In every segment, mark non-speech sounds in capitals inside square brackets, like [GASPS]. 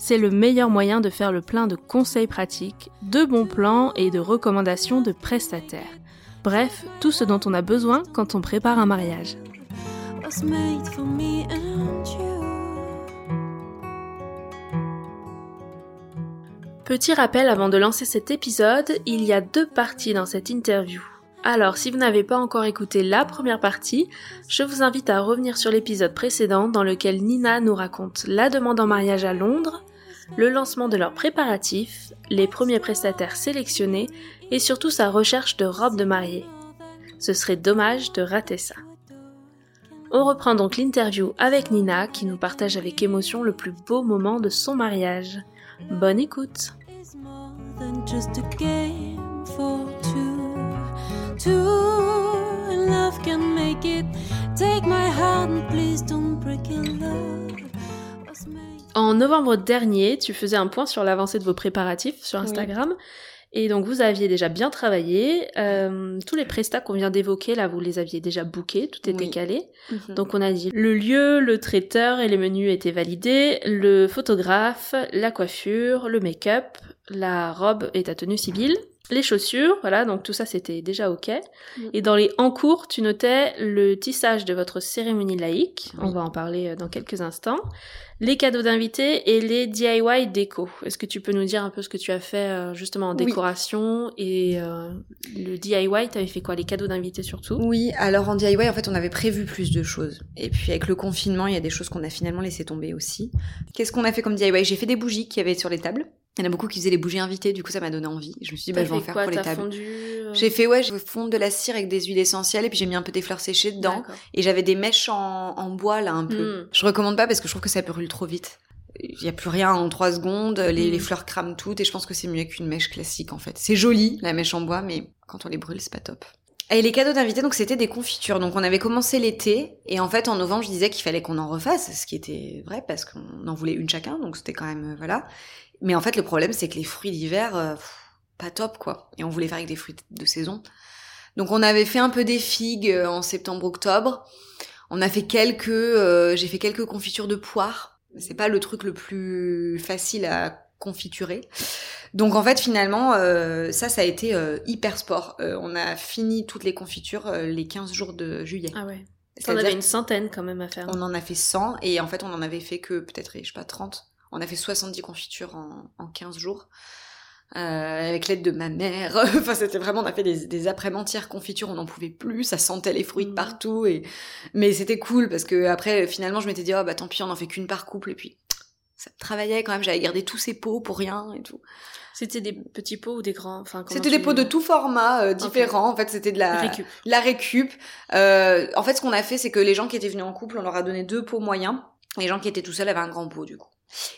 C'est le meilleur moyen de faire le plein de conseils pratiques, de bons plans et de recommandations de prestataires. Bref, tout ce dont on a besoin quand on prépare un mariage. Petit rappel avant de lancer cet épisode, il y a deux parties dans cette interview. Alors, si vous n'avez pas encore écouté la première partie, je vous invite à revenir sur l'épisode précédent dans lequel Nina nous raconte la demande en mariage à Londres, le lancement de leurs préparatifs, les premiers prestataires sélectionnés et surtout sa recherche de robe de mariée. Ce serait dommage de rater ça. On reprend donc l'interview avec Nina qui nous partage avec émotion le plus beau moment de son mariage. Bonne écoute En novembre dernier, tu faisais un point sur l'avancée de vos préparatifs sur Instagram. Et donc vous aviez déjà bien travaillé. Euh, tous les prestats qu'on vient d'évoquer, là, vous les aviez déjà bookés, tout était calé. Mhm. Donc on a dit le lieu, le traiteur et les menus étaient validés, le photographe, la coiffure, le make-up, la robe et ta tenue civile. Les chaussures, voilà, donc tout ça c'était déjà ok. Mm. Et dans les en cours, tu notais le tissage de votre cérémonie laïque, on va en parler euh, dans quelques instants, les cadeaux d'invités et les DIY déco. Est-ce que tu peux nous dire un peu ce que tu as fait euh, justement en décoration et euh, le DIY, tu avais fait quoi Les cadeaux d'invités surtout? Oui, alors en DIY en fait on avait prévu plus de choses. Et puis avec le confinement, il y a des choses qu'on a finalement laissé tomber aussi. Qu'est-ce qu'on a fait comme DIY J'ai fait des bougies qu'il y avait sur les tables. Il y en a beaucoup qui faisaient les bougies invitées, du coup ça m'a donné envie. Je me suis dit, bah, je vais en faire pour les tables. Euh j'ai fait, ouais, je fonde de la cire avec des huiles essentielles et puis j'ai mis un peu des fleurs séchées dedans. Et j'avais des mèches en, bois là un peu. Hmm. Je recommande pas parce que je trouve que ça brûle trop vite. Il y a plus rien en trois secondes, les, les, hmm. fleurs crament toutes et je pense que c'est mieux qu'une mèche classique en fait. C'est joli la mèche en bois, mais quand on les brûle c'est pas top. Et les cadeaux d'invités, donc c'était des confitures. Donc on avait commencé l'été et en fait en novembre je disais qu'il fallait qu'on en refasse, ce qui était vrai parce qu'on en voulait une chacun, donc c'était quand même euh, voilà. Mais en fait, le problème, c'est que les fruits d'hiver, euh, pas top, quoi. Et on voulait faire avec des fruits de saison. Donc on avait fait un peu des figues euh, en septembre-octobre. On a fait quelques, euh, j'ai fait quelques confitures de poires. C'est pas le truc le plus facile à confiturer. Donc en fait finalement ça ça a été hyper sport. on a fini toutes les confitures les 15 jours de juillet. Ah ouais. On avait une centaine quand même à faire. On en a fait 100 et en fait on en avait fait que peut-être je sais pas 30. On a fait 70 confitures en, en 15 jours. Euh, avec l'aide de ma mère. [LAUGHS] enfin, c'était vraiment, on a fait des, des après-mentières confitures, on n'en pouvait plus, ça sentait les fruits de mmh. partout. Et... Mais c'était cool parce que après, finalement, je m'étais dit, oh bah tant pis, on en fait qu'une par couple. Et puis, ça travaillait quand même, j'avais gardé tous ces pots pour rien et tout. C'était des petits pots ou des grands enfin, C'était des pots de tout format, euh, différents. En fait, c'était de la récup. La récup. Euh, en fait, ce qu'on a fait, c'est que les gens qui étaient venus en couple, on leur a donné deux pots moyens. Les gens qui étaient tout seuls avaient un grand pot, du coup.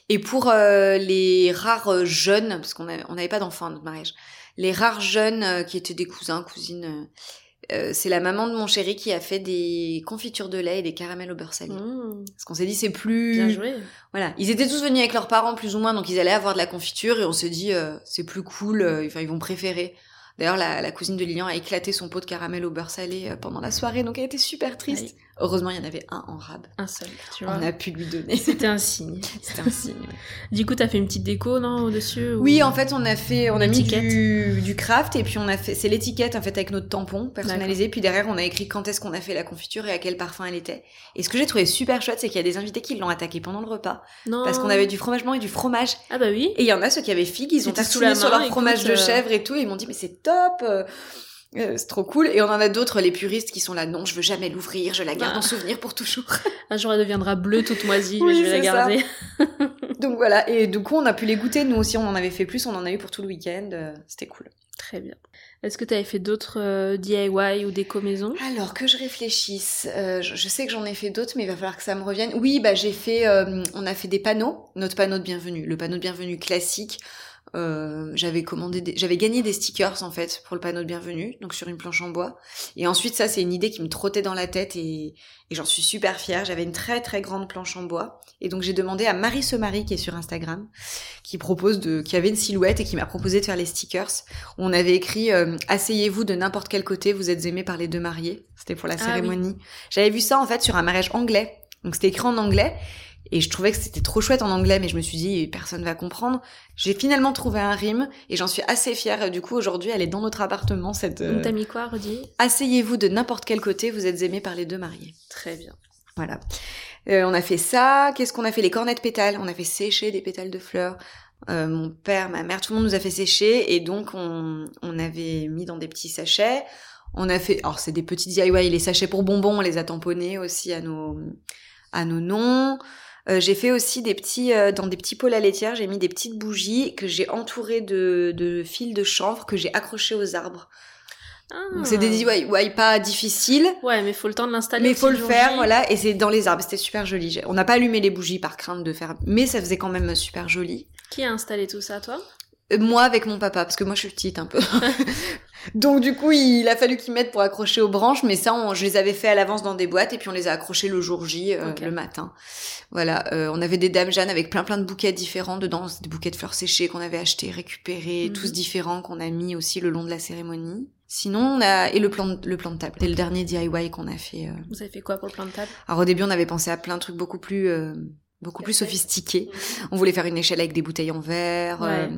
Et pour euh, les rares jeunes, parce qu'on n'avait pas d'enfants à notre mariage, les rares jeunes euh, qui étaient des cousins, cousines, euh, c'est la maman de mon chéri qui a fait des confitures de lait et des caramels au beurre salé. Mmh. Parce qu'on s'est dit c'est plus... Bien joué. Voilà, ils étaient tous venus avec leurs parents plus ou moins, donc ils allaient avoir de la confiture et on s'est dit c'est plus cool, enfin ils vont préférer. D'ailleurs, la, la, cousine de Lilian a éclaté son pot de caramel au beurre salé pendant la soirée, donc elle était super triste. Heureusement, il y en avait un en rab. Un seul, tu vois. On a pu lui donner. C'était un signe. [LAUGHS] C'était un signe. Du coup, t'as fait une petite déco, non, au-dessus Oui, en fait, on a fait, on a mis du, du, craft et puis on a fait, c'est l'étiquette en fait avec notre tampon personnalisé. Puis derrière, on a écrit quand est-ce qu'on a fait la confiture et à quel parfum elle était. Et ce que j'ai trouvé super chouette, c'est qu'il y a des invités qui l'ont attaqué pendant le repas. Non. Parce qu'on avait du fromage blanc et du fromage. Ah bah oui. Et il y en a ceux qui avaient figue, ils ont tatoué sur leur fromage de euh, chèvre et tout, et ils m'ont dit mais c'est top. Euh, c'est trop cool. Et on en a d'autres, les puristes, qui sont là, non, je veux jamais l'ouvrir, je la garde en ah. souvenir pour toujours. [LAUGHS] Un jour, elle deviendra bleue, toute moisie, mais je vais la garder. [LAUGHS] Donc voilà, et du coup, on a pu les goûter. Nous aussi, on en avait fait plus, on en a eu pour tout le week-end. Euh, c'était cool. Très bien. Est-ce que tu avais fait d'autres euh, DIY ou déco maison Alors que je réfléchisse, euh, je, sais que j'en ai fait d'autres, mais il va falloir que ça me revienne. Oui, bah j'ai fait, euh, on a fait des panneaux, notre panneau de bienvenue, le panneau de bienvenue classique. Euh, j'avais commandé, j'avais gagné des stickers en fait pour le panneau de bienvenue, donc sur une planche en bois. Et ensuite ça c'est une idée qui me trottait dans la tête et, et j'en suis super fière. J'avais une très très grande planche en bois et donc j'ai demandé à Marie Semari qui est sur Instagram, qui propose de, qui avait une silhouette et qui m'a proposé de faire les stickers. Où on avait écrit euh, asseyez-vous de n'importe quel côté, vous êtes aimé par les deux mariés. C'était pour la ah cérémonie. J'avais vu ça en fait sur un mariage anglais. Donc c'était écrit en anglais et je trouvais que c'était trop chouette en anglais, mais je me suis dit, personne va comprendre. J'ai finalement trouvé un rime et j'en suis assez fière. Du coup, aujourd'hui, elle est dans notre appartement, cette... Euh... T'as mis quoi, redis Asseyez-vous de n'importe quel côté, vous êtes aimé par les deux mariés. Très bien. Voilà. Euh, on a fait ça. Qu'est-ce qu'on a fait? Les cornets de pétales. On a fait sécher des pétales de fleurs. Euh, mon père, ma mère, tout le monde nous a fait sécher. Et donc, on, on avait mis dans des petits sachets. On a fait... Alors, c'est des petits DIY. Les sachets pour bonbons, on les a tamponnés aussi à nos, à nos noms. Euh, j'ai fait aussi des petits, euh, dans des petits pots à laitière, j'ai mis des petites bougies que j'ai entourées de, de fils de chanvre que j'ai accrochées aux arbres. Ah. C'est des ouais, pas difficiles. Ouais, mais il faut le temps de l'installer. Mais il faut le faire, voilà. Et c'est dans les arbres. C'était super joli. On n'a pas allumé les bougies par crainte de faire, mais ça faisait quand même super joli. Qui a installé tout ça, toi? Euh, Moi avec mon papa, parce que moi je suis petite un peu. [LAUGHS] Donc du coup, il a fallu qu'ils mettent pour accrocher aux branches, mais ça, on, je les avais fait à l'avance dans des boîtes et puis on les a accrochés le jour J, euh, le matin. Voilà, euh, on avait des dames Jeanne avec plein plein de bouquets différents dedans, des bouquets de fleurs séchées qu'on avait achetés, récupérés, mhm. tous différents qu'on a mis aussi le long de la cérémonie. Sinon, on a et le plan de, le plan de table. C'est le dernier DIY qu'on a fait. Euh. Vous avez fait quoi pour le plan de table? Alors au début, on avait pensé à plein de trucs beaucoup plus beaucoup plus sophistiqué. On voulait faire une échelle avec des bouteilles en verre. Euh,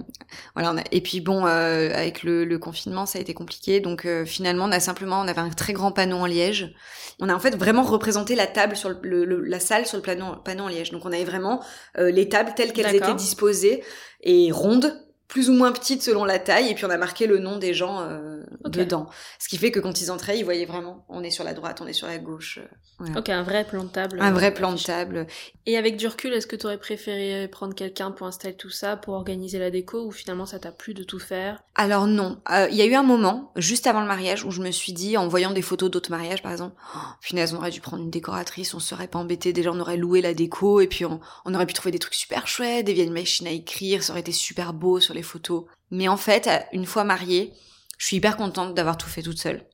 voilà. Et puis bon, euh, avec le, le, confinement, ça a été compliqué. Donc euh, finalement, on a simplement, on avait un très grand panneau en liège. On a en fait vraiment représenté la table sur le, la salle sur le panneau, panneau en liège. Donc on avait vraiment les tables telles qu'elles étaient disposées et rondes plus ou moins petite selon la taille, et puis on a marqué le nom des gens euh, dedans. Ce qui fait que quand ils entraient, ils voyaient vraiment, on est sur la droite, on est sur la gauche. Euh, ok, un vrai plan de table. Un vrai plan de table. Et avec du recul, est-ce que tu aurais préféré prendre quelqu'un pour installer tout ça, pour organiser la déco, ou finalement ça t'a plu de tout faire? Alors non, euh, il y a eu un moment, juste avant le mariage, où je me suis dit, en voyant des photos d'autres mariages par exemple, oh, finalement on aurait dû prendre une décoratrice, on serait pas embêté, déjà on aurait loué la déco, et puis on, on aurait pu trouver des trucs super chouettes, des vieilles machines à écrire, ça aurait été super beau sur les photos. Mais en fait, une fois mariée, je suis hyper contente d'avoir tout fait toute seule.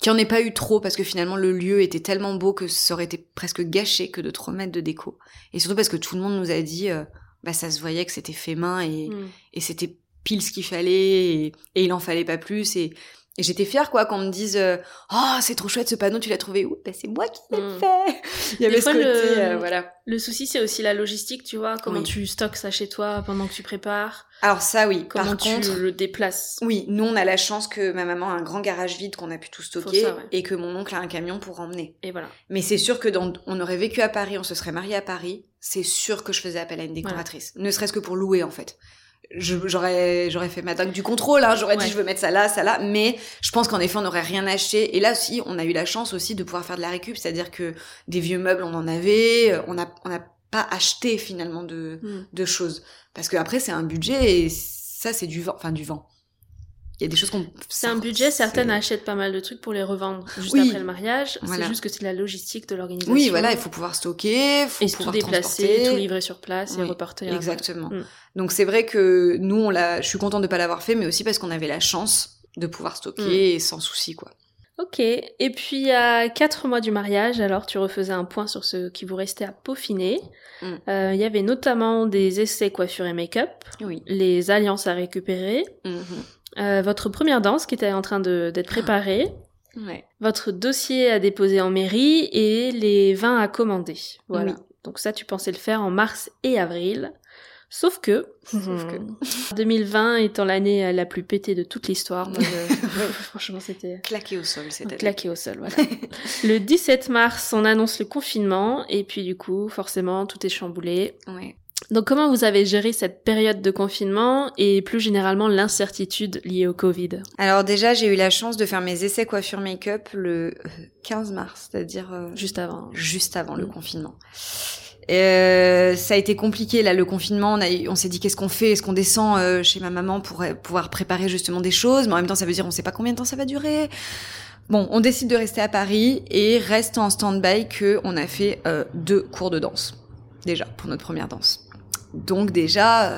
Qu'il n'y en ait pas eu trop parce que finalement le lieu était tellement beau que ça aurait été presque gâché que de trop mettre de déco. Et surtout parce que tout le monde nous a dit, euh, bah ça se voyait que c'était fait main et, mm. et c'était pile ce qu'il fallait et, et, il en fallait pas plus et, et j'étais fière, quoi, qu'on me dise euh, Oh, c'est trop chouette ce panneau, tu l'as trouvé où? Ben, c'est moi qui l'ai hmm. fait [LAUGHS] Il y avait ce côté, le... Euh, voilà. Le souci, c'est aussi la logistique, tu vois, comment tu stockes ça chez toi pendant que tu prépares. Alors ça, oui. Comment Par tu contre, le déplaces. Oui, nous, on a la chance que ma maman a un grand garage vide qu'on a pu tout stocker et que mon oncle a un camion pour emmener. Et voilà. Mais c'est sûr que dans... on aurait vécu à Paris, on se serait marié à Paris, c'est sûr que je faisais appel à une décoratrice. Ne serait-ce que pour louer, en fait j'aurais j'aurais fait ma dingue du contrôle hein, j'aurais dit je veux mettre ça là ça là. Mais je pense qu'en effet on n'aurait rien acheté. Et là aussi on a eu la chance aussi de pouvoir faire de la récup. C'est-à-dire que des vieux meubles on en avait. On a on n'a pas acheté finalement de hmm. de choses. Parce que après c'est un budget et ça c'est du vent enfin du vent il y a des choses qu'on. C'est un budget, certaines achètent pas mal de trucs pour les revendre juste après le mariage. C'est juste que c'est la logistique de l'organisation. Oui, voilà, il faut pouvoir stocker, faut et tout déplacer, tout livrer sur place et reporter. Exactement. Mm. Donc c'est vrai que nous, on l'a, je suis contente de pas l'avoir fait, mais aussi parce qu'on avait la chance de pouvoir stocker mm. sans souci, quoi. Ok. Et puis à quatre mois du mariage, alors tu refaisais un point sur ce qui vous restait à peaufiner. Mm. Euh, il y avait notamment des essais coiffure et make-up, oui. les alliances à récupérer. Mm-hmm. Euh, votre première danse qui était en train d'être préparée, [GASPS] votre dossier à déposer en mairie et les vins à commander. Voilà. Donc ça, tu pensais le faire en mars et avril. Sauf que, Sauf que... [LAUGHS] 2020 étant l'année la plus pétée de toute l'histoire, [LAUGHS] franchement c'était claqué au sol, c'était claqué au sol, voilà. [LAUGHS] le 17 mars, on annonce le confinement et puis du coup, forcément, tout est chamboulé. Ouais. Donc comment vous avez géré cette période de confinement et plus généralement l'incertitude liée au Covid? Alors déjà j'ai eu la chance de faire mes essais coiffure make-up le 15 euh, mars, c'est-à-dire euh, juste avant. Juste avant le mm. confinement. Euh, ça a été compliqué là le confinement. On, a, on s'est dit qu'est-ce qu'on fait? Est-ce qu'on descend euh, chez ma maman pour pouvoir préparer justement des choses? Mais en même temps, ça veut dire on sait pas combien de temps ça va durer. Bon, on décide de rester à Paris et reste en stand-by que on a fait deux cours de danse déjà pour notre première danse. Donc déjà,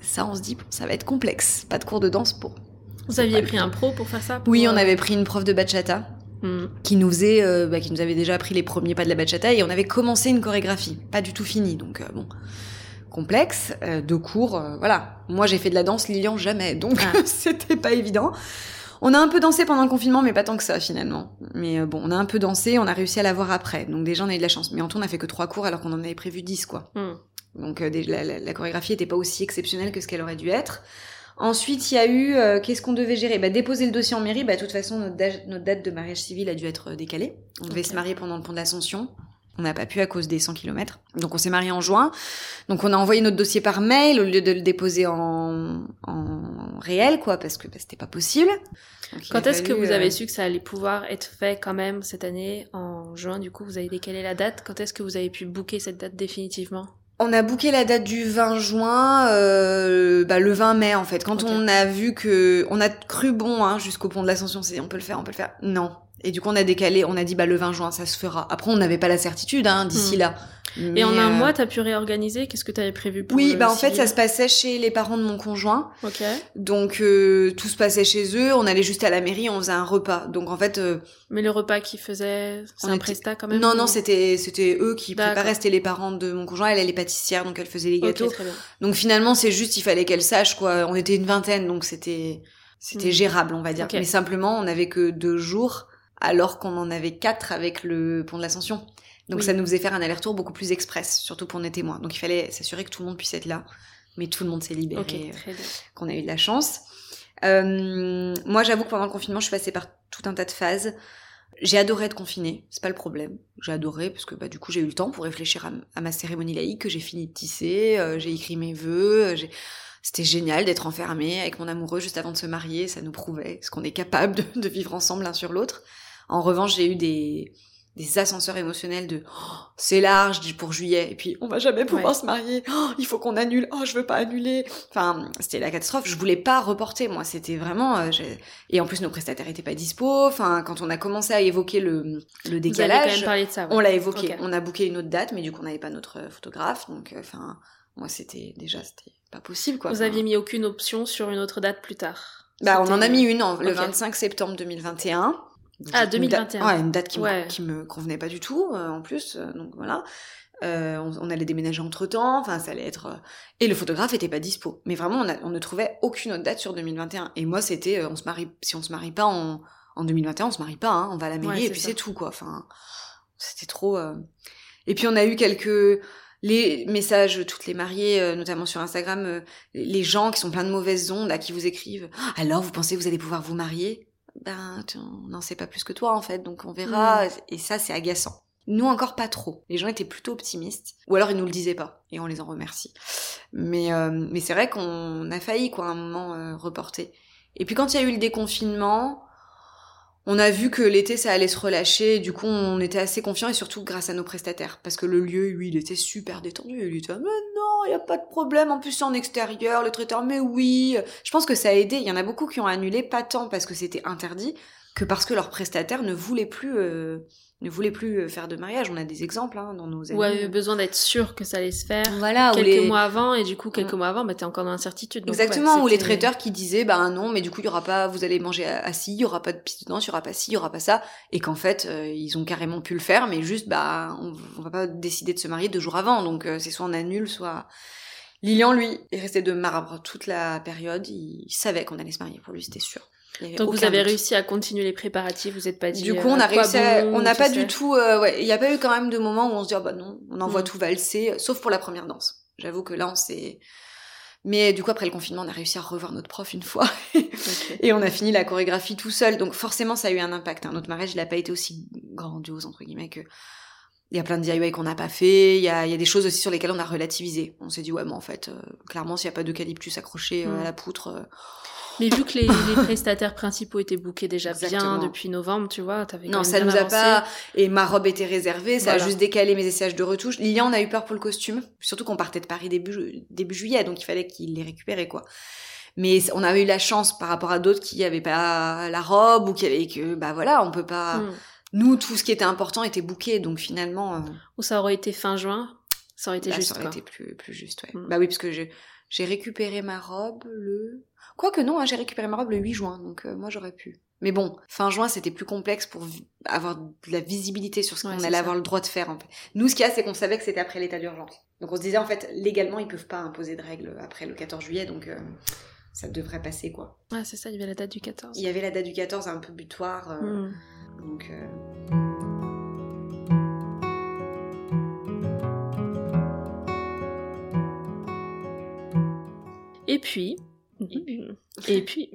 ça on se dit ça va être complexe. Pas de cours de danse pour. Vous aviez pris un pro pour faire ça Oui, on avait pris une prof de bachata Mm. qui nous faisait, euh, bah, qui nous avait déjà appris les premiers pas de la bachata et on avait commencé une chorégraphie, pas du tout finie, donc euh, bon, complexe, euh, de cours, voilà. Moi j'ai fait de la danse, Lilian jamais, donc ah. [LAUGHS] c'était pas évident. On a un peu dansé pendant le confinement, mais pas tant que ça finalement. Mais bon, on a un peu dansé, on a réussi à la voir après, donc déjà on a eu de la chance. Mais en tout on a fait que trois cours alors qu'on en avait prévu dix quoi. Mm. Donc la, la, chorégraphie était pas aussi exceptionnelle que ce qu'elle aurait dû être. Ensuite, il y a eu, euh, qu'est-ce qu'on devait gérer? Bah, Déposer le dossier en mairie. Bah, de toute façon, notre, date de mariage civil a dû être euh, décalée. On devait se marier pendant le pont d'Ascension. On n'a pas pu à cause des 100 km. Donc on s'est marié en juin. Donc on a envoyé notre dossier par mail au lieu de le déposer en, en réel, quoi, parce que bah, c'était pas possible. quand est-ce que vous avez euh, su que ça allait pouvoir être fait quand même cette année en juin Du coup, vous avez décalé la date? Quand est-ce que vous avez pu booker cette date définitivement? On a booké la date du 20 juin, euh, bah, le 20 mai en fait. Quand on a vu que, on a cru bon hein, jusqu'au pont de l'Ascension, c'est on peut le faire, on peut le faire. Non. Et du coup on a décalé, on a dit bah le 20 juin ça se fera. Après on n'avait pas la certitude hein, d'ici hmm. là et en un mois, t'as pu réorganiser? Qu'est-ce que t'avais prévu pour Oui, bah en fait, ça se passait chez les parents de mon conjoint. Ok. Donc euh, tout se passait chez eux. On allait juste à la mairie, on faisait un repas. Donc en fait. Euh, Mais le repas qu'ils faisaient, c'est un prestat quand même. Non, non, c'était c'était eux qui préparaient. C'était les parents de mon conjoint. Elle, elle est pâtissière, donc elle faisait les gâteaux. très bien. Donc finalement, c'est juste, il fallait qu'elle sache quoi. On était une vingtaine, donc c'était c'était hmm. gérable, on va dire. Mais simplement, on n'avait que deux jours, alors qu'on en avait quatre avec le pont de l'Ascension. Donc ça nous faisait faire un aller-retour beaucoup plus express, surtout pour nos témoins. Donc il fallait s'assurer que tout le monde puisse être là, mais tout le monde s'est libéré, euh, qu'on a eu de la chance. Euh, moi, j'avoue que pendant le confinement, je suis passée par tout un tas de phases. J'ai adoré être confinée, c'est pas le problème. J'ai adoré parce que bah, du coup j'ai eu le temps pour réfléchir à, ma cérémonie laïque que j'ai fini de tisser, euh, j'ai écrit mes vœux, c'était génial d'être enfermée avec mon amoureux juste avant de se marier, ça nous prouvait ce qu'on est capable de, de vivre ensemble l'un sur l'autre. En revanche, j'ai eu des, des ascenseurs émotionnels de oh, c'est large pour juillet. Et puis on va jamais pouvoir se marier. Oh, il faut qu'on annule. Oh je veux pas annuler. Enfin c'était la catastrophe. Je voulais pas reporter moi. C'était vraiment euh, et en plus nos prestataires étaient pas dispo. Enfin quand on a commencé à évoquer le le décalage de ça, on l'a évoqué. On a booké une autre date mais du coup on n'avait pas notre euh, photographe. Donc euh, enfin moi c'était déjà c'était pas possible quoi. Vous aviez mis aucune option sur une autre date plus tard. Bah on en a mis une le 25 septembre 2021 ah, 2021. ouais, une date qui, me, qui me convenait pas du tout, euh, en plus. Euh, donc voilà. Euh, on, allait déménager entre temps. Enfin, ça allait être. Et le photographe était pas dispo. Mais vraiment, on, on ne trouvait aucune autre date sur 2021. Et moi, c'était, on se marie. Si on se marie pas en, en 2021, on se marie pas. Hein, on va à la mairie et puis c'est tout, quoi. Enfin, c'était trop. Et puis on a eu quelques les messages, toutes les mariées, notamment sur Instagram, les gens qui sont pleins de mauvaises ondes, là, qui vous écrivent. Alors, vous pensez que vous allez pouvoir vous marier? Ben, on n'en sait pas plus que toi en fait, donc on verra. Mm. Et ça, c'est agaçant. Nous encore pas trop. Les gens étaient plutôt optimistes, ou alors ils nous le disaient pas, et on les en remercie. Mais euh, mais c'est vrai qu'on a failli quoi à un moment euh, reporter. Et puis quand il y a eu le déconfinement, on a vu que l'été ça allait se relâcher, du coup on était assez confiants et surtout grâce à nos prestataires. Parce que le lieu lui il était super détendu, il était mais non, il y a pas de problème, en plus c'est en extérieur, le traiteur mais oui, je pense que ça a aidé, il y en a beaucoup qui ont annulé pas tant parce que c'était interdit que parce que leurs prestataires ne voulaient plus euh, ne voulait plus euh, faire de mariage. On a des exemples hein, dans nos amis. Ouais, besoin d'être sûr que ça allait se faire. Voilà. Quelques mois avant, et du coup, quelques mois avant, bah, t'es encore dans l'incertitude. Exactement, ou les traiteurs qui disaient, bah non, mais du coup, il y aura pas, vous allez manger assis, il y aura pas de piste dedans, il y aura pas ci, il y aura pas ça. Et qu'en fait, euh, ils ont carrément pu le faire, mais juste, bah, on, va pas décider de se marier deux jours avant. Donc, euh, c'est soit on annule, soit... Lilian, lui, est resté de marbre toute la période. Il savait qu'on allait se marier. Pour lui, c'était sûr. Donc vous avez réussi à continuer les préparatifs, vous n'êtes pas dit. Du coup, on a euh, on n'a pas du tout, euh, ouais, il n'y a pas eu quand même de moments où on se dit, oh, bah non, on envoie mm. tout valser, sauf pour la première danse. J'avoue que là, on s'est, mais du coup, après le confinement, on a réussi à revoir notre prof une fois. [LAUGHS] et on a fini la chorégraphie tout seul. Donc forcément, ça a eu un impact. Hein. Notre mariage, il n'a pas été aussi grandiose, entre guillemets, que... Il y a plein de DIY qu'on n'a pas fait. Il y a, il y a des choses aussi sur lesquelles on a relativisé. On s'est dit, ouais, mais en fait, euh, clairement, s'il n'y a pas d'eucalyptus accroché à mm. la poutre Mais vu que les, les prestataires principaux étaient bookés déjà bien depuis novembre, tu vois, t'avais Non, ça nous a pas. Et ma robe était réservée, ça a juste décalé mes essayages de retouche. Lilian, on a eu peur pour le costume, surtout qu'on partait de Paris début début juillet, donc il fallait qu'il les récupère quoi. Mais on avait eu la chance par rapport à d'autres qui avaient pas la robe ou qui avaient que bah voilà, on peut pas. Hmm. Nous, tout ce qui était important était booké, donc finalement. Euh, ou ça aurait été fin juin, ça aurait été juste. Ça aurait été plus plus juste, ouais. Hmm. Bah oui, parce que j'ai j'ai récupéré ma robe le. Quoique non, hein, j'ai récupéré ma robe le 8 juin, donc euh, moi j'aurais pu. Mais bon, fin juin, c'était plus complexe pour avoir de la visibilité sur ce qu'on allait avoir le droit de faire. En fait. Nous, ce qu'il y a, c'est qu'on savait que c'était après l'état d'urgence. Donc on se disait, en fait, légalement, ils peuvent pas imposer de règles après le 14 juillet, donc euh, ça devrait passer, quoi. Ouais, c'est ça, il y avait la date du 14. Il y avait la date du 14, un peu butoir. Euh, hmm. Donc... Et puis, et puis,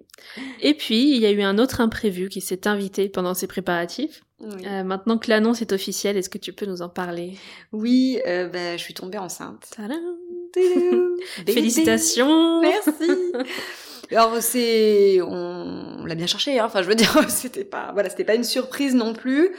et puis, il y a eu un autre imprévu qui s'est invité pendant ces préparatifs. Euh, maintenant que l'annonce est officielle, est-ce que tu peux nous en parler? Oui, euh, bah, je suis tombée enceinte. [LAUGHS] Félicitations. [LAUGHS] Merci. Alors c'est, on, l'a bien cherché. Hein. Enfin, je veux dire, [LAUGHS] c'était pas, voilà, c'était pas une surprise non plus.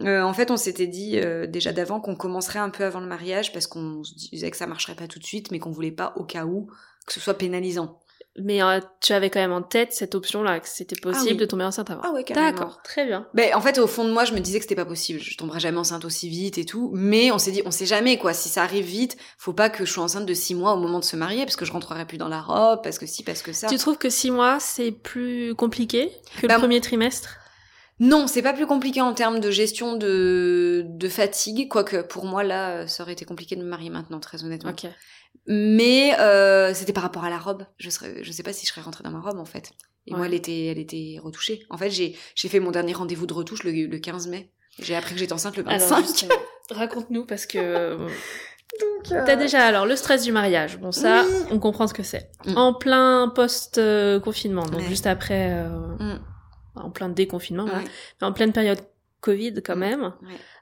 Euh, en fait, on s'était dit euh, déjà d'avant qu'on commencerait un peu avant le mariage parce qu'on se disait que ça marcherait pas tout de suite, mais qu'on voulait pas au cas où que ce soit pénalisant. Mais euh, tu avais quand même en tête cette option-là, que c'était ah possible de tomber enceinte avant. Ah ouais, carrément. D'accord, très bien. Ben, en fait, au fond de moi, je me disais que c'était pas possible. Je tomberais jamais enceinte aussi vite et tout. Mais on s'est dit, on sait jamais, quoi. Si ça arrive vite, faut pas que je sois enceinte de six mois au moment de se marier, parce que je rentrerai plus dans la robe, parce que si, parce que ça. Tu trouves que six mois, c'est plus compliqué que le ben, premier trimestre? Non, c'est pas plus compliqué en termes de gestion de, de fatigue, quoique pour moi là, ça aurait été compliqué de me marier maintenant, très honnêtement. Mais euh, c'était par rapport à la robe. Je serais, je sais pas si je serais rentrée dans ma robe en fait. Et moi, elle était, elle était retouchée. En fait, j'ai, j'ai fait mon dernier rendez-vous de retouche le, le 15 mai. J'ai appris que j'étais enceinte le 25. Raconte-nous parce que. [LAUGHS] Donc, euh, T'as déjà alors le stress du mariage. Bon ça, on comprend ce que c'est. Mm. En plein post confinement, donc juste après, euh, mm. en plein déconfinement, mais en pleine période Covid quand même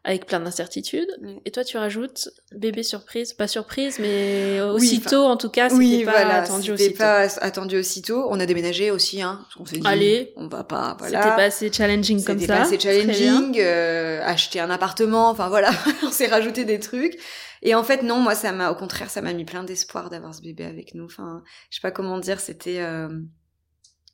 avec plein d'incertitudes. Et toi, tu rajoutes bébé surprise, pas surprise, mais aussitôt, en tout cas, c'était oui, pas voilà, attendu aussitôt. pas attendu aussitôt. On a déménagé aussi, hein. On s'est dit, Allez, on va pas, voilà. C'était pas assez challenging comme ça. C'était pas assez challenging, euh, acheter un appartement, enfin voilà, [LAUGHS] on s'est rajouté des trucs. Et en fait, non, moi, ça m'a, au contraire, ça m'a mis plein d'espoir d'avoir ce bébé avec nous. Enfin, je sais pas comment dire, c'était, euh...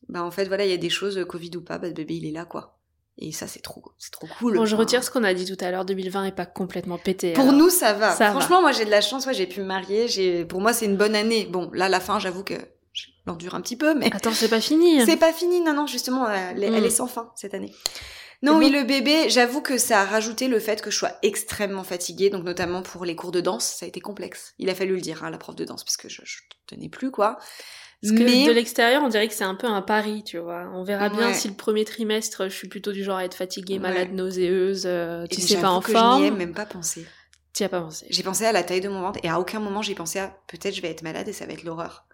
bah en fait, voilà, il y a des choses, Covid ou pas, bah, le bébé, il est là, quoi. Et ça, c'est trop, c'est trop cool. Bon, je retire ce qu'on a dit tout à l'heure. 2020 est pas complètement pété. Pour nous, ça va. Franchement, moi, j'ai de la chance. Ouais, j'ai pu me marier. J'ai, pour moi, c'est une bonne année. Bon, là, la fin, j'avoue que je l'endure un petit peu, mais. Attends, c'est pas fini. C'est pas fini. Non, non, justement, elle, elle mm. est sans fin cette année. Non, oui, le bébé, j'avoue que ça a rajouté le fait que je sois extrêmement fatiguée, donc notamment pour les cours de danse, ça a été complexe. Il a fallu le dire à la prof de danse parce que je, je tenais plus quoi. Parce que de l'extérieur, on dirait que c'est un peu un pari, tu vois. On verra bien si le premier trimestre, je suis plutôt du genre à être fatiguée, malade, nauséeuse, euh, tu sais pas en que forme. Je n'y ai même pas pensé. Tu as pas pensé. J'ai pensé à la taille de mon ventre et à aucun moment j'ai pensé à peut-être je vais être malade et ça va être l'horreur.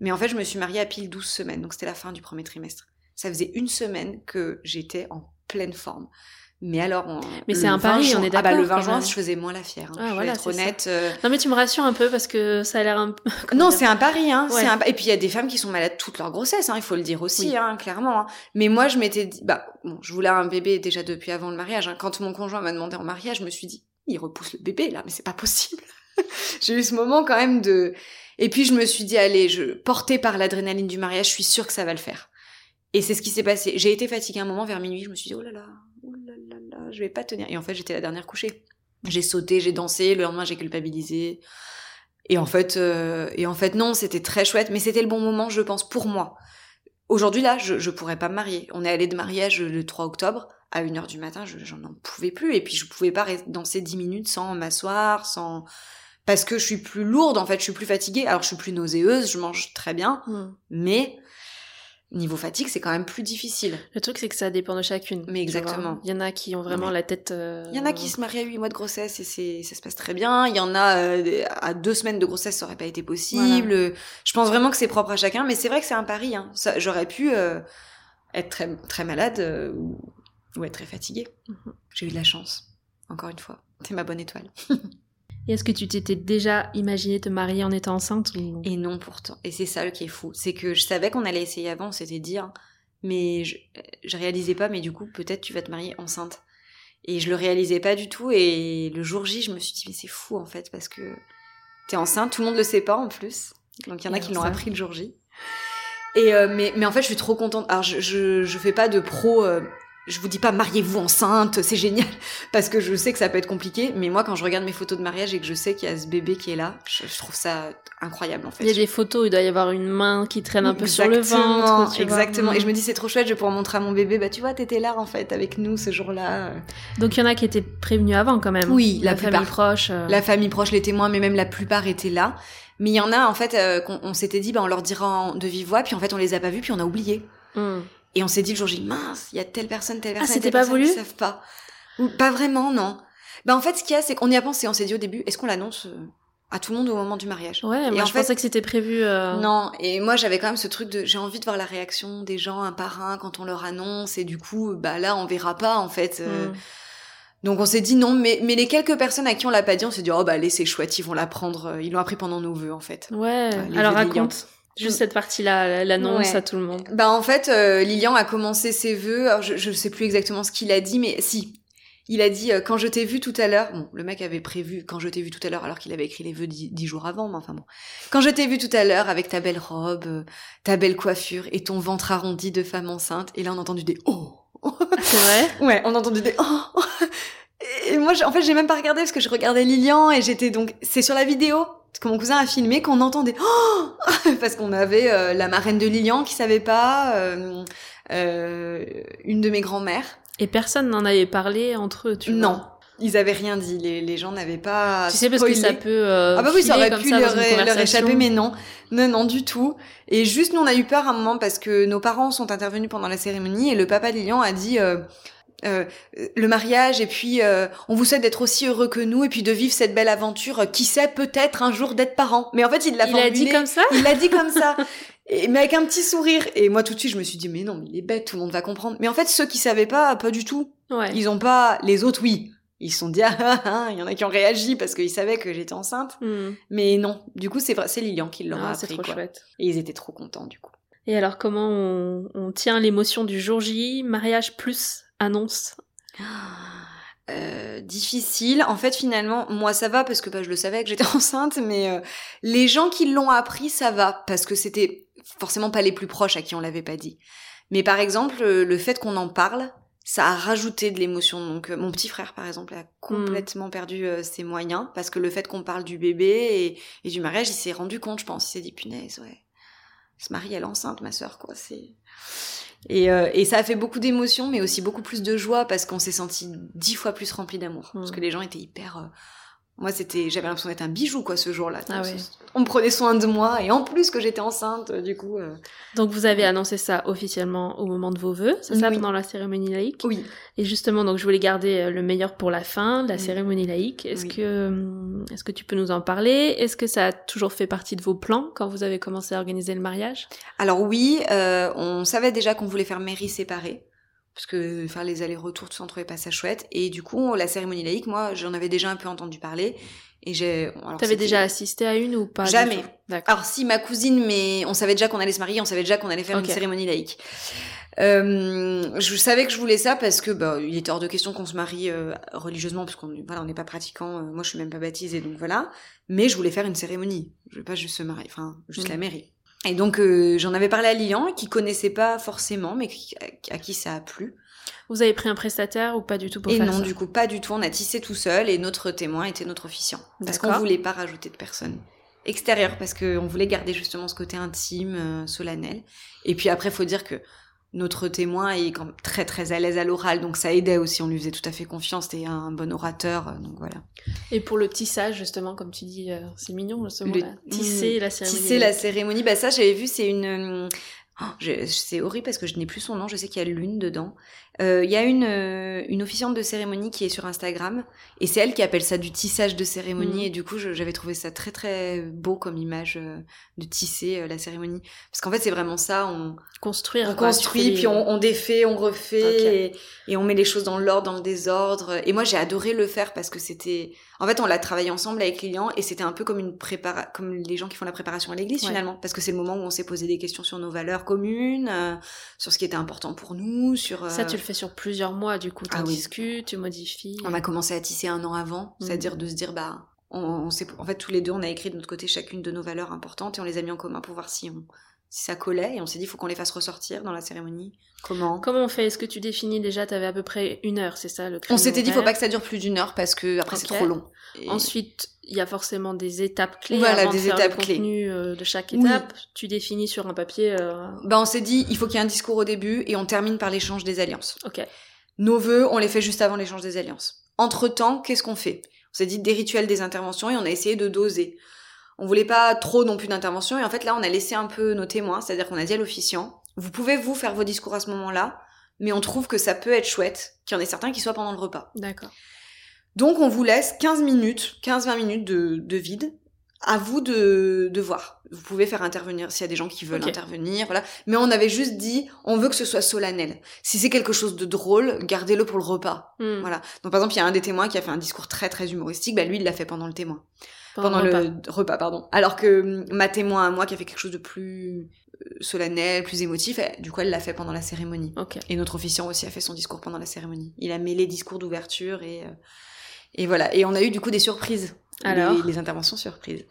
Mais en fait, je me suis mariée à pile 12 semaines, donc c'était la fin du premier trimestre. Ça faisait une semaine que j'étais en pleine forme. Mais alors, mais c'est un pari, on est d'accord. Ah bah le 20 juin, je faisais moins la fière. Hein, ah, je voilà, être honnête. Euh. Non mais tu me rassures un peu parce que ça a l'air un. [LAUGHS] non, c'est un pari. Hein. Un... Et puis il y a des femmes qui sont malades toute leur grossesse. Hein, il faut le dire aussi, hein, clairement. Hein. Mais moi, je m'étais dit, bah, bon, je voulais un bébé déjà depuis avant le mariage. Hein. Quand mon conjoint m'a demandé en mariage, je me suis dit, il repousse le bébé là, mais c'est pas possible. [LAUGHS] J'ai eu ce moment quand même de. Et puis je me suis dit, allez, je portée par l'adrénaline du mariage, je suis sûre que ça va le faire. Et c'est ce qui s'est passé. J'ai été fatiguée un moment vers minuit. Je me suis dit, oh là là, je vais pas tenir. Et en fait, j'étais la dernière couchée. J'ai sauté, j'ai dansé, le lendemain j'ai culpabilisé. Et en fait, euh, et en fait non, c'était très chouette, mais c'était le bon moment, je pense, pour moi. Aujourd'hui là, je, je pourrais pas me marier. On est allé de mariage le 3 octobre à 1h du matin, j'en en pouvais plus. Et puis je pouvais pas danser 10 minutes sans m'asseoir, sans parce que je suis plus lourde en fait, je suis plus fatiguée. Alors je suis plus nauséeuse, je mange très bien, mmh. mais Niveau fatigue, c'est quand même plus difficile. Le truc, c'est que ça dépend de chacune. Mais exactement. Il y en a qui ont vraiment la tête. Euh, Il y en a qui se marient à 8 mois de grossesse et c'est, ça se passe très bien. Il y en a euh, à deux semaines de grossesse, ça aurait pas été possible. Je pense vraiment que c'est propre à chacun, mais c'est vrai que c'est un pari. Hein. J'aurais pu euh, être très, très malade ou, être très fatiguée. Mhm. J'ai eu de la chance, encore une fois. C'est ma bonne étoile. [LAUGHS] Et est-ce que tu t'étais déjà imaginé te marier en étant enceinte Et non pourtant. Et c'est ça qui est fou. C'est que je savais qu'on allait essayer avant, on s'était dit, hein, mais je, je réalisais pas, mais du coup, peut-être tu vas te marier enceinte. Et je le réalisais pas du tout. Et le jour J, je me suis dit, mais c'est fou en fait, parce que t'es enceinte, tout le monde le sait pas en plus. Donc il y en a qui l'ont appris le jour J. Et euh, mais, mais en fait, je suis trop contente. Alors, je, je, je fais pas de pro. Euh, je vous dis pas mariez-vous enceinte, c'est génial, [LAUGHS] parce que je sais que ça peut être compliqué. Mais moi, quand je regarde mes photos de mariage et que je sais qu'il y a ce bébé qui est là, je, trouve ça incroyable en fait. Il y a des photos, il doit y avoir une main qui traîne un peu sur le ventre. exactement. Et je me dis c'est trop chouette, je vais pouvoir montrer à mon bébé, bah tu vois, t'étais là en fait avec nous ce jour-là. Donc il y en a qui étaient prévenus avant quand même. Oui, la, famille proche. Euh. La famille proche, les témoins, mais même la plupart étaient là. Mais il y en a, en fait, euh, on, s'était dit, bah, on leur dira de vive voix, puis en fait, on les a pas vus, puis on a oublié. Hmm. Et on s'est dit le jour J, mince, il y a telle personne, telle ah, personne. Ah, c'était pas voulu? Ils savent pas. Ou, pas vraiment, non. Bah, en fait, ce qu'il y a, c'est qu'on y a pensé, on s'est dit au début, est-ce qu'on l'annonce euh, à tout le monde au moment du mariage? Ouais, moi, je pensais que c'était prévu, euh... Non, et moi, j'avais quand même ce truc de, j'ai envie de voir la réaction des gens un par un quand on leur annonce, et du coup, bah, là, on verra pas, en fait. Euh, hmm. Donc on s'est dit non, mais, mais les quelques personnes à qui on l'a pas dit, on s'est dit oh bah allez c'est chouette, ils vont l'apprendre, euh, ils l'ont appris pendant nos vœux en fait. Ouais. Alors raconte. Juste cette partie-là, l'annonce à tout le monde. Bah en fait, euh, Lilian a commencé ses vœux. Alors je, je sais plus exactement ce qu'il a dit, mais si. Il a dit euh, quand je t'ai vu tout à l'heure. Bon, le mec avait prévu quand je t'ai vu tout à l'heure, alors qu'il avait écrit les vœux dix, jours avant. Mais enfin bon, quand je t'ai vu tout à l'heure avec ta belle robe, ta belle coiffure et ton ventre arrondi de femme enceinte. Et là on a entendu des oh. C'est vrai? [LAUGHS] ouais, on a entendu des oh. Et moi, en fait, j'ai même pas regardé parce que je regardais Lilian et j'étais donc, c'est sur la vidéo que mon cousin a filmé qu'on entendait oh [LAUGHS] parce qu'on avait euh, la marraine de Lilian qui savait pas, euh, euh, une de mes grand-mères. Et personne n'en avait parlé entre eux, tu vois. Non. Ils avaient rien dit, les, les gens n'avaient pas. Tu sais parce que ça peut. Euh, ah bah oui, ça aurait pu leur, leur, échapper, mais non, non, non du tout. Et juste nous, on a eu peur à un moment parce que nos parents sont intervenus pendant la cérémonie et le papa de Lilian a dit euh, le mariage et puis euh, on vous souhaite d'être aussi heureux que nous et puis de vivre cette belle aventure. Euh, qui sait peut-être un jour d'être parent. Mais en fait, il l'a Il l'a dit comme ça? Il l'a dit comme ça. [LAUGHS] Et, mais avec un petit sourire. Et moi, tout de suite, je me suis dit, mais non, mais il est bête, tout le monde va comprendre. Mais en fait, ceux qui savaient pas, pas du tout. Ouais. Ils ont pas, les autres, oui. Ils se sont dit, [LAUGHS] ah, ah, ah, il y en a qui ont réagi parce qu'ils savaient que j'étais enceinte. Hmm. Mais non. Du coup, c'est vrai, c'est Lilian qui l'aura appris. Trop Chouette. Et ils étaient trop contents, du coup. Et alors, comment on, on tient l'émotion du jour J, mariage plus annonce [GASPS] euh, difficile. En fait, finalement, moi ça va parce que bah, je le savais que j'étais [LAUGHS] enceinte, mais euh, les gens qui l'ont appris, ça va parce que c'était forcément pas les plus proches à qui on l'avait pas dit. Mais par exemple, le fait qu'on en parle, ça a rajouté de l'émotion. Donc euh, mon petit frère, par exemple, a complètement hmm. perdu ses moyens parce que le fait qu'on parle du bébé et, et du mariage, il s'est rendu compte, je pense. Il s'est dit punaise, ouais, ce mari elle est enceinte, ma sœur, quoi. C'est et, euh, et ça a fait beaucoup d'émotions, mais aussi beaucoup plus de joie parce qu'on s'est senti dix fois plus rempli d'amour. Parce hmm. que les gens étaient hyper euh, moi, c'était, j'avais l'impression d'être un bijou, quoi, ce jour-là. Ah on me prenait soin de moi, et en plus que j'étais enceinte, du coup. Euh. Donc, vous avez annoncé ça officiellement au moment de vos vœux, c'est ça, pendant la cérémonie laïque? Oui. Et justement, donc, je voulais garder euh, le meilleur pour la fin, la cérémonie laïque. Est-ce que, hum, est-ce que tu peux nous en parler? Est-ce que ça a toujours fait partie de vos plans quand vous avez commencé à organiser le mariage? Alors oui, euh, on savait déjà qu'on voulait faire mairie séparée parce que faire les allers-retours, tout ça, on trouvait pas ça chouette. Et du coup, la cérémonie laïque, moi, j'en avais déjà un peu entendu parler. Et j'ai. T'avais déjà assisté à une ou pas Jamais. Alors si ma cousine, mais on savait déjà qu'on allait se marier, on savait déjà qu'on allait faire une cérémonie laïque. Euh, je savais que je voulais ça parce que bah, il était hors de question qu'on se marie euh, religieusement parce qu'on voilà on n'est pas pratiquant. Euh, moi je suis même pas baptisée donc voilà. Mais je voulais faire une cérémonie. Je veux pas juste se marier, enfin juste la mairie. Et donc euh, j'en avais parlé à Lilian, qui connaissait pas forcément, mais à qui ça a plu. Vous avez pris un prestataire ou pas du tout pour et faire non, du coup, pas du tout. On a tissé tout seul et notre témoin était notre officiant. Parce qu'on voulait pas rajouter de personnes extérieures parce qu'on voulait garder justement ce côté intime, euh, solennel. Et puis après, faut dire que notre témoin est quand même très très à l'aise à l'oral, donc ça aidait aussi, on lui faisait tout à fait confiance, c'était un bon orateur, euh, donc voilà. Et pour le tissage, justement, comme tu dis, euh, c'est mignon ce mot-là. Tisser la cérémonie. Tisser la cérémonie, bah ça j'avais vu, c'est une... Oh, c'est horrible parce que je n'ai plus son nom, je sais qu'il y a lune dedans. Euh, il y a une, euh, une officiante de cérémonie qui est sur Instagram et c'est elle qui appelle ça du tissage de cérémonie mm. et du coup j'avais trouvé ça très très beau comme image euh, de tisser la cérémonie. Parce qu'en fait c'est vraiment ça on construire on construit puis on, on, défait on refait et, et, on met les choses dans l'ordre dans le désordre. Et moi j'ai adoré le faire parce que c'était en fait on l'a travaillé ensemble avec clients et c'était un peu comme une prépara comme les gens qui font la préparation à l'église finalement. Parce que c'est le moment où on s'est posé des questions sur nos valeurs communes sur ce qui était important pour nous sur ça tu le fais sur plusieurs mois, du coup, tu ah discutes, tu modifies. On a commencé à tisser un an avant, mm. c'est-à-dire de se dire, bah, on, sait, en fait, tous les deux, on a écrit de notre côté chacune de nos valeurs importantes et on les a mis en commun pour voir si on, si ça collait et on s'est dit il faut qu'on les fasse ressortir dans la cérémonie. Comment? Comment on fait? Est-ce que tu définis déjà Tu avais à peu près une heure, c'est ça le On s'était dit il faut pas que ça dure plus d'une heure parce que après c'est trop long. Ensuite, il y a forcément des étapes clés. Voilà, avant des de faire étapes le contenu euh, de chaque étape. Tu définis sur un papier. Euh... Bah on s'est dit il faut qu'il y ait un discours au début et on termine par l'échange des alliances. Ok. Nos vœux, on les fait juste avant l'échange des alliances. Entre-temps, qu'est-ce qu'on fait? On s'est dit des rituels des interventions et on a essayé de doser. On voulait pas trop non plus d'interventions et en fait là on a laissé un peu nos témoins, c'est-à-dire qu'on a dit à l'officiant, vous pouvez vous faire vos discours à ce moment-là, mais on trouve que ça peut être chouette qu'il y en ait certains qui soient pendant le repas. D'accord. Donc on vous laisse 15 minutes, 15-20 minutes de, de vide à vous de, de voir. Vous pouvez faire intervenir s'il y a des gens qui veulent intervenir, voilà. Mais on avait juste dit, on veut que ce soit solennel. Si c'est quelque chose de drôle, gardez-le pour le repas. Hmm. Voilà. Donc par exemple, il y a un des témoins qui a fait un discours très très humoristique, bah lui il l'a fait pendant le témoin. Pendant, le repas. pardon. Alors que hum, ma témoin à moi qui a fait quelque chose de plus euh, solennel, plus émotif, du coup elle l'a fait pendant la cérémonie. Et notre officiant aussi a fait son discours pendant la cérémonie. Il a mêlé discours d'ouverture et euh, et voilà. Et on a eu du coup des surprises alors les, interventions surprises.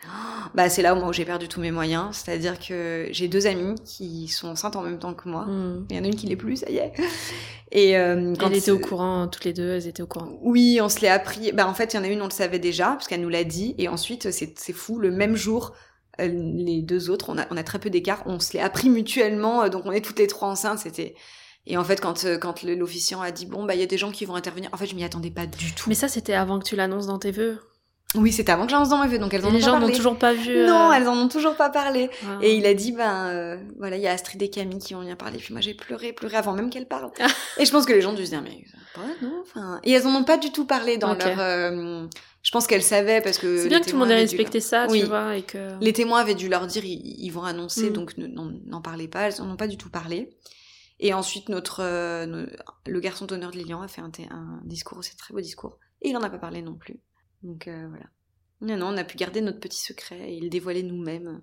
Bah c'est là où j'ai perdu tous mes moyens, c'est-à-dire que j'ai deux amies qui sont enceintes en même temps que moi. Hmm. Il y en a une qui l'est plus, ça y est. Et euh, quand elles étaient au courant, toutes les deux, elles étaient au courant. Oui, on se l'est appris. Bah en fait, il y en a une on le savait déjà parce qu'elle nous l'a dit, et ensuite c'est c'est fou le même jour. Euh, les deux autres, on a, on a très peu d'écart, on se l'est appris mutuellement, euh, donc on est toutes les trois enceintes, c'était, et en fait, quand, quand l'officiant a dit bon bah il y a des gens qui vont intervenir, en fait je m'y attendais pas du tout. Mais ça c'était avant que tu l'annonces dans tes vœux. Oui, c'était avant que j'annonce dans mes vœux, donc elles en ont les gens n'ont toujours pas vu. Non, euh, elles en ont toujours pas parlé. Et il a dit, ben euh, voilà, il y a Astrid et Camille qui ont bien parlé. Puis moi, j'ai pleuré, pleuré avant même qu'elles parlent. et je pense que les gens ont dû se dire, mais pas, non, enfin. Et elles en ont pas du tout parlé dans leur. Euh, je pense qu'elles savaient parce que. C'est bien que tout le monde ait respecté ça, tu vois, et que. Les témoins avaient dû leur dire, ils, vont annoncer, mm. donc n'en parlez pas. Elles en ont pas du tout parlé. Et ensuite, notre, le garçon d'honneur de Lilian a fait un, un discours, c'est un très beau discours. Et il en a pas parlé non plus. Donc voilà. Non, non, on a pu garder notre petit secret et le dévoiler nous-mêmes.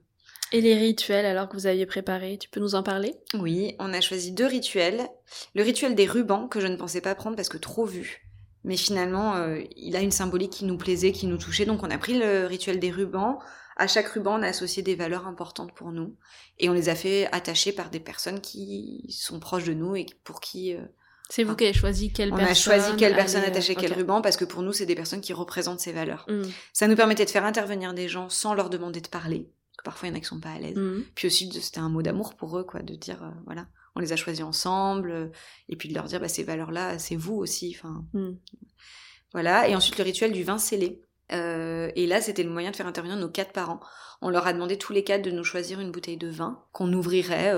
Et les rituels alors que vous aviez préparés, tu peux nous en parler? Oui, on a choisi deux rituels. Le rituel des rubans que je ne pensais pas prendre parce que trop vu. Mais finalement, euh, il a une symbolique qui nous plaisait, qui nous touchait. Donc on a pris le rituel des rubans. À chaque ruban, on a associé des valeurs importantes pour nous. Et on les a fait attacher par des personnes qui sont proches de nous et pour qui... Euh, c'est vous qui avez choisi quelle on personne. On a choisi quelle personne attacher quel ruban parce que pour nous, c'est des personnes qui représentent ces valeurs. Mm. Ça nous permettait de faire intervenir des gens sans leur demander de parler. Parfois, il y en a qui sont pas à l'aise. Mm. Puis aussi, c'était un mot d'amour pour eux, quoi, de dire, euh, voilà, on les a choisis ensemble, euh, et puis de leur dire, bah, ces valeurs-là, c'est vous aussi. Enfin, mm. voilà. Et ensuite, le rituel du vin scellé. Euh, et là, c'était le moyen de faire intervenir nos quatre parents. On leur a demandé tous les quatre de nous choisir une bouteille de vin qu'on ouvrirait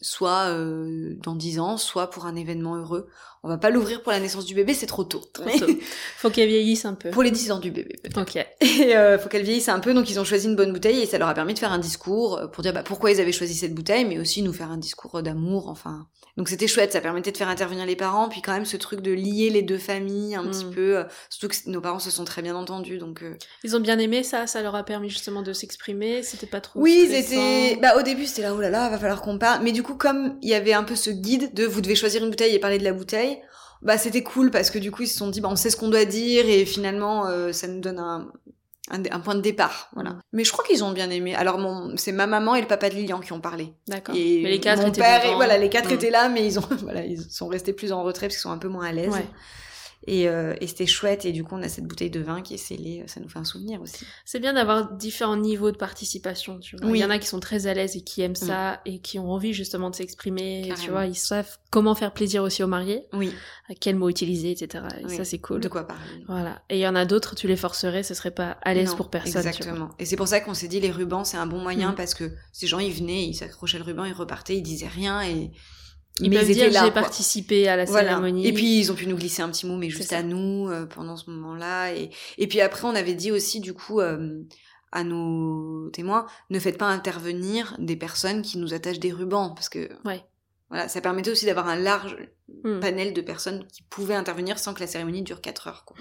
soit euh, dans dix ans, soit pour un événement heureux. On va pas l'ouvrir pour la naissance du bébé, c'est trop tôt. [LAUGHS] Faut qu'elle vieillisse un peu. Pour les 10 ans du bébé. Ok. Et euh, faut qu'elle vieillisse un peu, donc ils ont choisi une bonne bouteille et ça leur a permis de faire un discours euh, pour dire bah, pourquoi ils avaient choisi cette bouteille, mais aussi nous faire un discours d'amour, enfin. Donc c'était chouette, ça permettait de faire intervenir les parents, puis quand même ce truc de lier les deux familles un petit mm. peu, euh, surtout que nos parents se sont très bien entendus, donc. Euh. Ils ont bien aimé ça, ça leur a permis justement de s'exprimer, c'était pas trop. Oui, c'était. Bah au début c'était là oh là là, va falloir qu'on parle, mais du coup comme il y avait un peu ce guide de vous devez choisir une bouteille et parler de la bouteille bah c'était cool parce que du coup ils se sont dit bah on sait ce qu'on doit dire et finalement euh, ça nous donne un, un, point de départ voilà. Mm. mais je crois qu'ils ont bien aimé. Alors mon c'est ma maman et le papa de Lilian qui ont parlé. D'accord. Et mais les quatre mon étaient père et, voilà les quatre mm. étaient là mais ils ont [LAUGHS] voilà ils sont restés plus en retrait parce qu'ils sont un peu moins à l'aise et, euh, et c'était chouette. Et du coup, on a cette bouteille de vin qui est scellée. Ça nous fait un souvenir aussi. C'est bien d'avoir différents niveaux de participation. Tu vois. Il y en a qui sont très à l'aise et qui aiment mm. ça et qui ont envie justement de s'exprimer. Tu vois, ils savent comment faire plaisir aussi aux mariés. Oui. À quel mot utiliser, etc. Et ça, c'est cool. De quoi parler. Voilà. Et il y en a d'autres, tu les forcerais, ce serait pas à l'aise pour personne. Exactement. Et c'est pour ça qu'on s'est dit les rubans, c'est un bon moyen mm. parce que ces gens, ils venaient, ils s'accrochaient le ruban, ils repartaient, ils disaient rien et ils mais peuvent dire j'ai participé à la cérémonie. Et puis ils ont pu nous glisser un petit mot, mais juste à nous euh, pendant ce moment-là. Et, et puis après, on avait dit aussi du coup euh, à nos témoins, ne faites pas intervenir des personnes qui nous attachent des rubans, parce que ouais. voilà, ça permettait aussi d'avoir un large hmm. panel de personnes qui pouvaient intervenir sans que la cérémonie dure 4 heures. Quoi.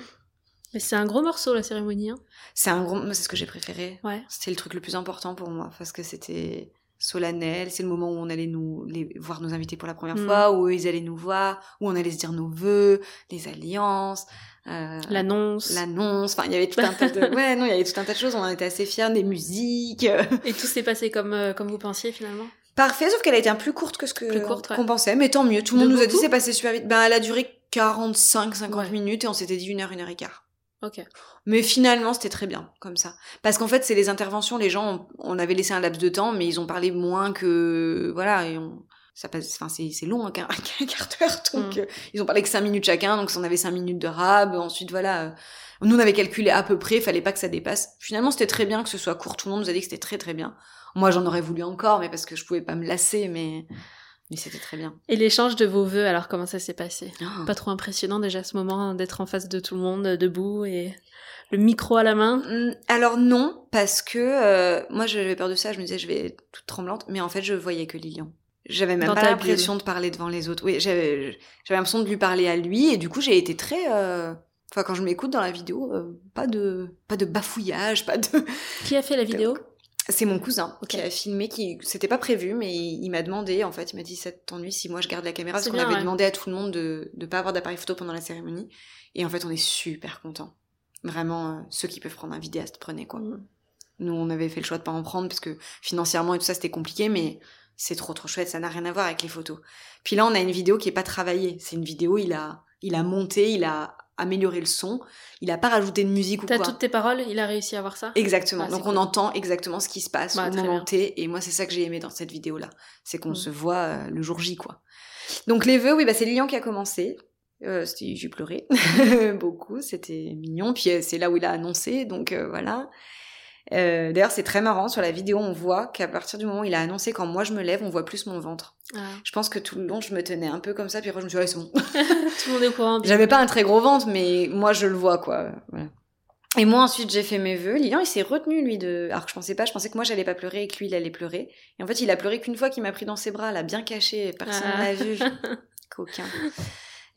Mais c'est un gros morceau la cérémonie. Hein. C'est un gros, c'est ce que j'ai préféré. Ouais. C'était le truc le plus important pour moi parce que c'était solennel. C'est le moment où on allait nous les, voir nos invités pour la première mm. fois, où eux, ils allaient nous voir, où on allait se dire nos vœux, les alliances. Euh, l'annonce. L'annonce. Enfin, il y avait tout un tas de, [LAUGHS] ouais, non, il y avait tout un tas de choses. On en était assez fiers des musiques. Et tout s'est passé comme, euh, comme vous pensiez finalement? Parfait, sauf qu'elle a été un peu plus courte que ce que qu'on pensait, mais tant mieux. Tout le monde nous a dit c'est passé super vite. Ben, elle a duré 45, 50 minutes et on s'était dit une heure, une heure et quart. Ok. Mais finalement, c'était très bien, comme ça. Parce qu'en fait, c'est les interventions, les gens, on avait laissé un laps de temps, mais ils ont parlé moins que, voilà, et on, ça passe, enfin, c'est, long, un, [LAUGHS] quart d'heure, donc, mm. euh, ils ont parlé que cinq minutes chacun, donc on avait cinq minutes de rab, ensuite, voilà, euh, nous, on avait calculé à peu près, fallait pas que ça dépasse. Finalement, c'était très bien que ce soit court, tout le monde nous a dit que c'était très très bien. Moi, j'en aurais voulu encore, mais parce que je pouvais pas me lasser, mais, mais c'était très bien. Et l'échange de vos vœux, alors comment ça s'est passé? Oh. Pas trop impressionnant déjà ce moment d'être en face de tout le monde, debout et le micro à la main? Mm, Alors non, parce que euh, moi j'avais peur de ça, je me disais je vais être toute tremblante, mais en fait je voyais que Lilian. J'avais même pas l'impression de parler devant les autres. Oui, j'avais l'impression de lui parler à lui et du coup j'ai été très... Euh... Enfin quand je m'écoute dans la vidéo, euh, pas de pas de bafouillage, pas de... Qui a fait la [LAUGHS] vidéo? C'est mon cousin qui a filmé, qui c'était pas prévu, mais il, m'a demandé, en fait, il m'a dit ça t'ennuie si moi je garde la caméra, parce qu'on avait demandé à tout le monde de ne pas avoir d'appareil photo pendant la cérémonie. Et en fait, on est super contents. Vraiment, euh, ceux qui peuvent prendre un vidéaste, prenez quoi. Mm. Nous, on avait fait le choix de pas en prendre parce que financièrement et tout ça, c'était compliqué, mais c'est trop trop chouette, ça n'a rien à voir avec les photos. Puis là, on a une vidéo qui est pas travaillée. C'est une vidéo, il a, il a monté, il a amélioré le son, il a pas rajouté de musique ou quoi. T'as toutes tes paroles, il a réussi à avoir ça? Exactement. Ah, Donc on entend exactement ce qui se passe bah, au moment T, et moi c'est ça que j'ai aimé dans cette vidéo là, c'est qu'on mm. se voit euh, le jour J quoi. Donc les vœux, oui bah c'est Lilian qui a commencé. Euh, j'ai pleuré [LAUGHS] beaucoup, c'était mignon. Puis euh, c'est là où il a annoncé, donc euh, voilà. Euh, D'ailleurs, c'est très marrant sur la vidéo, on voit qu'à partir du moment où il a annoncé, quand moi je me lève, on voit plus mon ventre. Ah. Je pense que tout le long, je me tenais un peu comme ça, puis après je me suis dit, ouais, c'est bon. [LAUGHS] tout le monde est au courant. J'avais pas un très gros ventre, mais moi je le vois, quoi. Voilà. Et moi ensuite j'ai fait mes vœux. Lilian il s'est retenu lui de. Alors que je pensais pas, je pensais que moi j'allais pas pleurer et que lui il allait pleurer. Et en fait il a pleuré qu'une fois qu'il m'a pris dans ses bras, là bien caché, personne ah. l'a vu. [LAUGHS] Coquin.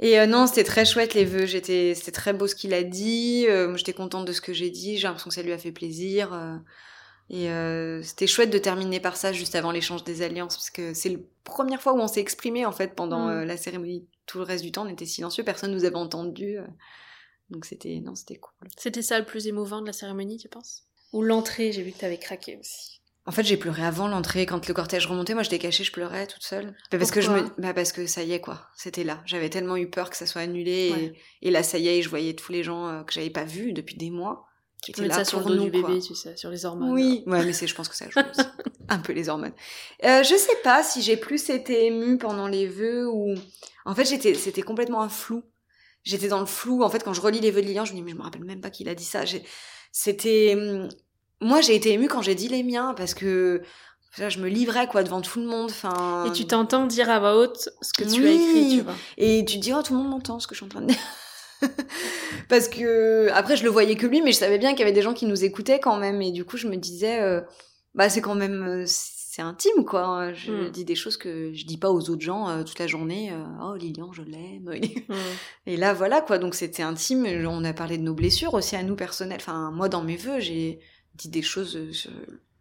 Et euh, non, c'était très chouette les vœux. J'étais, c'était très beau ce qu'il a dit. Euh, j'étais contente de ce que j'ai dit. J'ai l'impression que ça lui a fait plaisir. Euh, et euh, c'était chouette de terminer par ça juste avant l'échange des alliances, parce que c'est la première fois où on s'est exprimé en fait pendant mm. la cérémonie. Tout le reste du temps, on était silencieux, personne nous avait entendu. donc c'était, non, c'était cool. C'était ça le plus émouvant de la cérémonie, tu penses? Ou l'entrée, j'ai vu que t'avais craqué aussi. En fait, j'ai pleuré avant l'entrée. Quand le cortège remontait, moi, j'étais cachée, je pleurais toute seule. parce que je me, bah, parce que ça y est, quoi. C'était là. J'avais tellement eu peur que ça soit annulé. Et, là, ça y est, je voyais tous les gens euh, que j'avais pas vus depuis des mois. Qui étaient là ça sur le dos du bébé, tu sais, sur les hormones. Oui, [LAUGHS] ouais, mais c'est, je pense que ça joue aussi. [LAUGHS] Un peu les hormones. Euh, je sais pas si j'ai plus été émue pendant les vœux ou, en fait, j'étais, c'était complètement un flou. J'étais dans le flou. En fait, quand je relis les vœux de Lilian, je me dis, mais je me rappelle même pas qu'il a dit ça. C'était, hum, moi, j'ai été émue quand j'ai dit les miens parce que je me livrais quoi devant tout le monde. Enfin. Et tu t'entends dire à voix haute ce que tu as écrit, tu vois. Et tu te dis oh tout le monde m'entend ce que je suis en train de dire. [LAUGHS] Parce que après je le voyais que lui, mais je savais bien qu'il y avait des gens qui nous écoutaient quand même, et du coup je me disais euh, bah c'est quand même euh, c'est intime quoi. Je hmm. dis des choses que je dis pas aux autres gens euh, toute la journée. oh Lilian je l'aime. [LAUGHS] Hmm. Et là voilà quoi, donc c'était intime. On a parlé de nos blessures aussi à nous personnelles. Enfin moi dans mes vœux j'ai dit des choses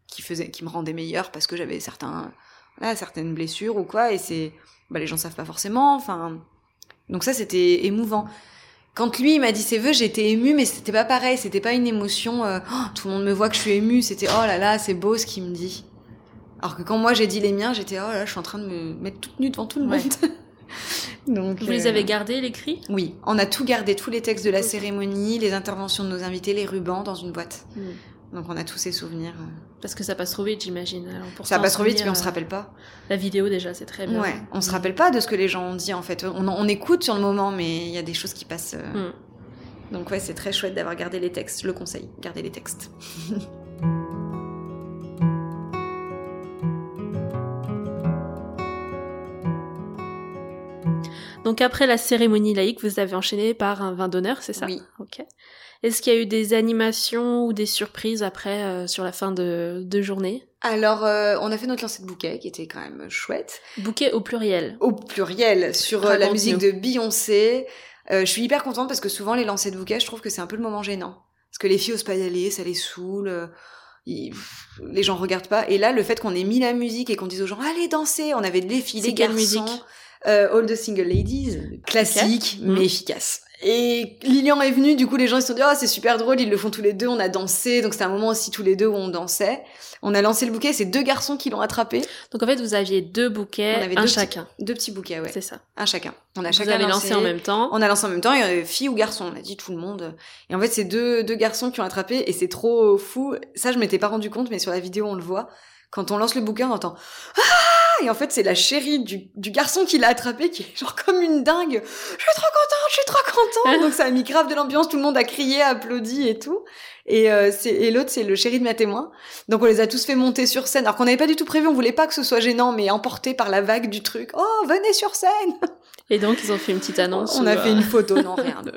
qui faisait, qui me rendait meilleure parce que j'avais certains, voilà, certaines blessures ou quoi, et c'est, bah, les gens savent pas forcément, enfin, donc ça c'était émouvant. Quand lui il m'a dit ses vœux, j'étais émue, mais c'était pas pareil, c'était pas une émotion. Euh, oh, tout le monde me voit que je suis émue, c'était oh là là, c'est beau ce qu'il me dit. Alors que quand moi j'ai dit les miens, j'étais oh là, je suis en train de me mettre toute nue devant tout le monde. [LAUGHS] Donc, Vous les avez gardés, l'écrit Oui, on a tout gardé, tous les textes de la cérémonie, les interventions de nos invités, les rubans dans une boîte. Hmm. Donc on a tous ces souvenirs. Euh. Parce que ça passe trop vite, j'imagine. Ça passe trop vite, mais on se rappelle pas. La vidéo déjà, c'est très bien. Ouais, on se rappelle pas de ce que les gens ont dit en fait. On, on écoute sur le moment, mais il y a des choses qui passent. Euh. Hmm. Donc ouais, c'est très chouette d'avoir gardé les textes. Je le conseille, garder les textes. [LAUGHS] Donc après la cérémonie laïque, vous avez enchaîné par un vin d'honneur, c'est ça Oui. Ok. Est-ce qu'il y a eu des animations ou des surprises après euh, sur la fin de, de journée? Alors, euh, on a fait notre lancée de bouquet qui était quand même chouette. Bouquet au pluriel. Au pluriel sur euh, la musique de Beyoncé. je suis hyper contente parce que souvent les lancers de bouquet, je trouve que c'est un peu le moment gênant parce que les filles osent pas y aller, ça les saoule. les gens regardent pas. Et là, le fait qu'on ait mis la musique et qu'on dise aux gens allez danser, on avait défilé garçons. musique? All the Single Ladies, classique mais efficace. Et Lilian est venu, du coup les gens ils se sont dit oh c'est super drôle, ils le font tous les deux, on a dansé, donc c'était un moment aussi tous les deux où on dansait. On a lancé le bouquet, c'est deux garçons qui l'ont attrapé. Donc en fait vous aviez deux bouquets, on avait un deux chacun. Petits, deux petits bouquets, ouais. C'est ça. Un chacun. On a vous chacun avez lancé. en même temps. On a lancé en même temps, et euh, fille ou garçon, on a dit tout le monde. Et en fait c'est deux deux garçons qui ont attrapé et c'est trop fou. Ça je m'étais pas rendu compte, mais sur la vidéo on le voit. Quand on lance le bouquet, on entend ah et en fait c'est la chérie du, du garçon qui l'a attrapé qui est genre comme une dingue. Je suis trop contente, je suis trop contente. [LAUGHS] Donc ça a mis grave de l'ambiance, tout le monde a crié, applaudi et tout. Et, euh, et l'autre c'est le chéri de ma témoin. Donc on les a tous fait monter sur scène alors qu'on n'avait pas du tout prévu, on voulait pas que ce soit gênant mais emporté par la vague du truc. Oh venez sur scène. Et donc ils ont fait une petite annonce. On a fait une photo, non rien [LAUGHS] de.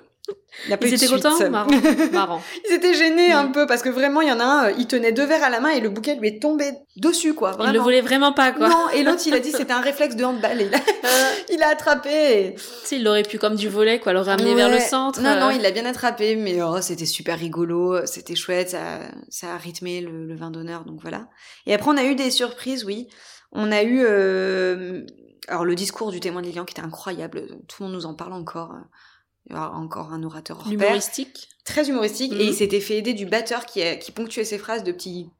Ils étaient contents Marrant. [LAUGHS] Marrant. Ils étaient gênés un peu parce que vraiment, il y en a un, euh, il tenait deux verres à la main et le bouquet lui est tombé dessus, quoi. Il le voulait vraiment pas, quoi. Non, et l'autre, il a dit [LAUGHS] c'était un réflexe de handball. il, a, euh. il a attrapé. Et... Tu il l'aurait pu comme du volet, quoi, le ramener vers le centre. Non, non, euh. il l'a bien attrapé, mais oh, c'était super rigolo, c'était chouette, ça, ça a rythmé le, vin d'honneur, donc voilà. Et après, on a eu des surprises, oui. On a eu, alors le discours du témoin de Lilian qui était incroyable, tout le monde nous en parle encore encore un orateur hors Humoristique. Très humoristique. Et il mhm. s'était fait aider du batteur qui, qui ponctuait ses phrases de petits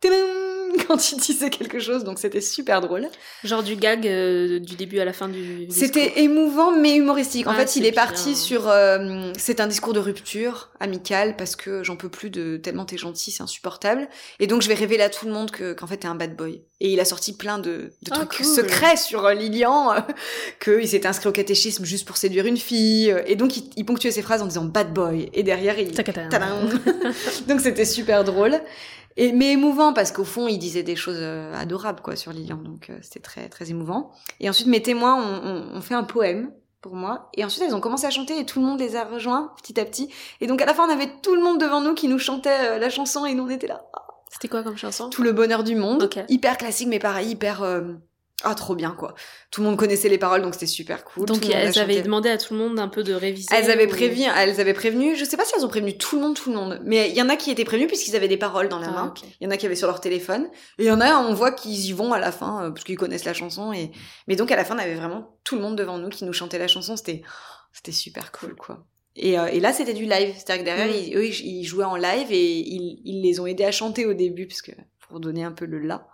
[LAUGHS] quand il disait quelque chose, donc c'était super drôle. Genre du gag euh, du début à la fin du. C'était émouvant mais humoristique. En ah, fait, il est parti sur. Euh, c'est un discours de rupture amical parce que j'en peux plus de tellement t'es gentil, c'est insupportable. Et donc je vais révéler à tout le monde que qu'en fait t'es un bad boy. Et il a sorti plein de, de ah, trucs secrets sur euh, Lilian, [LAUGHS] qu'il s'était inscrit au catéchisme juste pour séduire une fille. Et donc il, il ponctuait ses phrases en disant bad boy. Et derrière il. [LAUGHS] donc c'était super drôle. Et, mais émouvant parce qu'au fond, il disait des choses euh, adorables quoi sur Lilian, donc euh, c'était très très émouvant. Et ensuite, mes témoins ont, ont, fait un poème pour moi. Et ensuite, elles ont commencé à chanter et tout le monde les a rejoints petit à petit. Et donc à la fin, on avait tout le monde devant nous qui nous chantait euh, la chanson et nous on était là. C'était quoi comme chanson? Tout le bonheur du monde. Hyper classique, mais pareil, hyper ah trop bien quoi. Tout le monde connaissait les paroles donc c'était super cool. Donc elles avaient demandé à tout le monde un peu de réviser. Elles avaient prévenu, elles avaient prévenu. Je sais pas si elles ont prévenu tout le monde, tout le monde, mais il y en a qui étaient prévenus puisqu'ils avaient des paroles dans la ah, main. Il y en a qui avaient sur leur téléphone et il y en a on voit qu'ils y vont à la fin euh, parce qu'ils connaissent la chanson et mais donc à la fin on avait vraiment tout le monde devant nous qui nous chantait la chanson. C'était c'était super cool quoi. Et, euh, et là c'était du live, c'est-à-dire que derrière mm. ils, eux ils jouaient en live et ils, ils les ont aidés à chanter au début parce que pour donner un peu le là.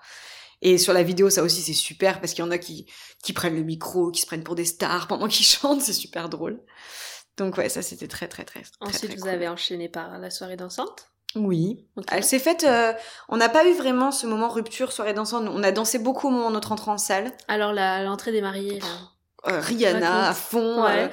Et sur la vidéo, ça aussi, c'est super parce qu'il y en a qui, qui prennent le micro, qui se prennent pour des stars [LAUGHS] pendant qu'ils chantent, c'est super drôle. Donc ouais, ça c'était très très très. Ensuite, très, vous avez enchaîné par la soirée dansante? Oui. Elle s'est faite. Euh, on n'a pas eu vraiment ce moment rupture soirée dansante. On a dansé beaucoup au moment de notre entrée en salle. Alors l'entrée des mariés. Là. Euh, Rihanna à fond. Euh,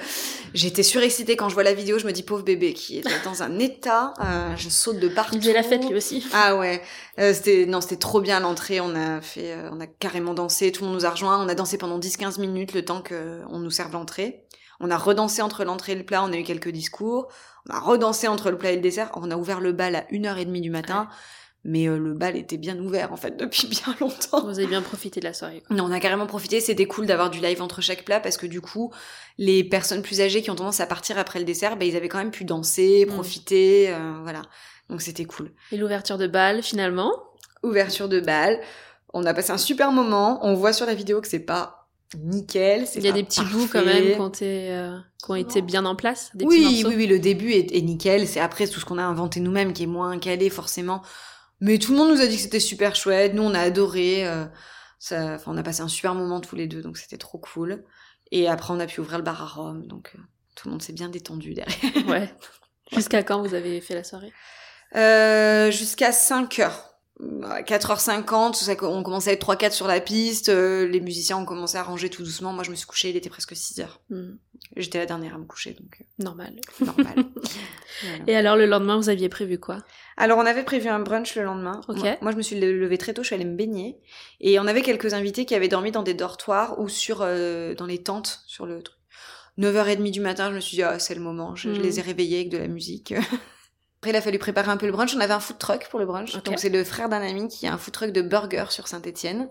j'étais surexcitée quand je vois la vidéo. Je me dis pauvre bébé qui est dans un état. Euh, je saute de partout. Il faisait la fête lui aussi. Ah ouais. c'était non, c'était trop bien l'entrée. On a fait, on a carrément dansé. Tout le monde nous a rejoint. On a dansé pendant 10-15 minutes le temps que on nous serve l'entrée. On a redansé entre l'entrée et le plat. On a eu quelques discours. On a redansé entre le plat et le dessert. On a ouvert le bal à 1h30 du matin mais euh, le bal était bien ouvert en fait [LAUGHS] depuis bien longtemps. Vous avez bien profité de la soirée. Quoi. Non, on a carrément profité. C'était cool d'avoir du live entre chaque plat parce que du coup, les personnes plus âgées qui ont tendance à partir après le dessert, bah, ils avaient quand même pu danser, mm. profiter, euh, voilà. Donc c'était cool. Et l'ouverture de bal finalement? Ouverture de bal. On a passé un super moment. On voit sur la vidéo que c'est pas nickel. Il y a des petits bouts quand même quand euh, qui ont été bien en place. Des oui, oui, oui. Le début est, est nickel. C'est après tout ce qu'on a inventé nous-mêmes qui est moins calé forcément. Mais tout le monde nous a dit que c'était super chouette. Nous, on a adoré. Euh, ça, on a passé un super moment tous les deux, donc c'était trop cool. Et après, on a pu ouvrir le bar à Rome, donc euh, tout le monde s'est bien détendu derrière. [LAUGHS] [LAUGHS] Ouais. Jusqu'à quand vous avez fait la soirée? Euh, Jusqu'à 5 heures. 4h50, on commençait à être 3-4 sur la piste, les musiciens ont commencé à ranger tout doucement, moi je me suis couchée, il était presque 6h. Hmm. J'étais la dernière à me coucher, donc... Euh, normal. Normal. [LAUGHS] Et alors le lendemain, vous aviez prévu quoi? Alors on avait prévu un brunch le lendemain. Moi, je me suis levée très tôt, je suis allée me baigner. Et on avait quelques invités qui avaient dormi dans des dortoirs ou sur euh, dans les tentes sur le truc. 9h30 du matin, je me suis dit, ah, c'est le moment. Je, les ai mm. réveillés avec de la musique. [LAUGHS] Après, il a fallu préparer un peu le brunch. On avait un food truck pour le brunch. Donc, c'est le frère d'un ami qui a un food truck de burgers sur Saint-Etienne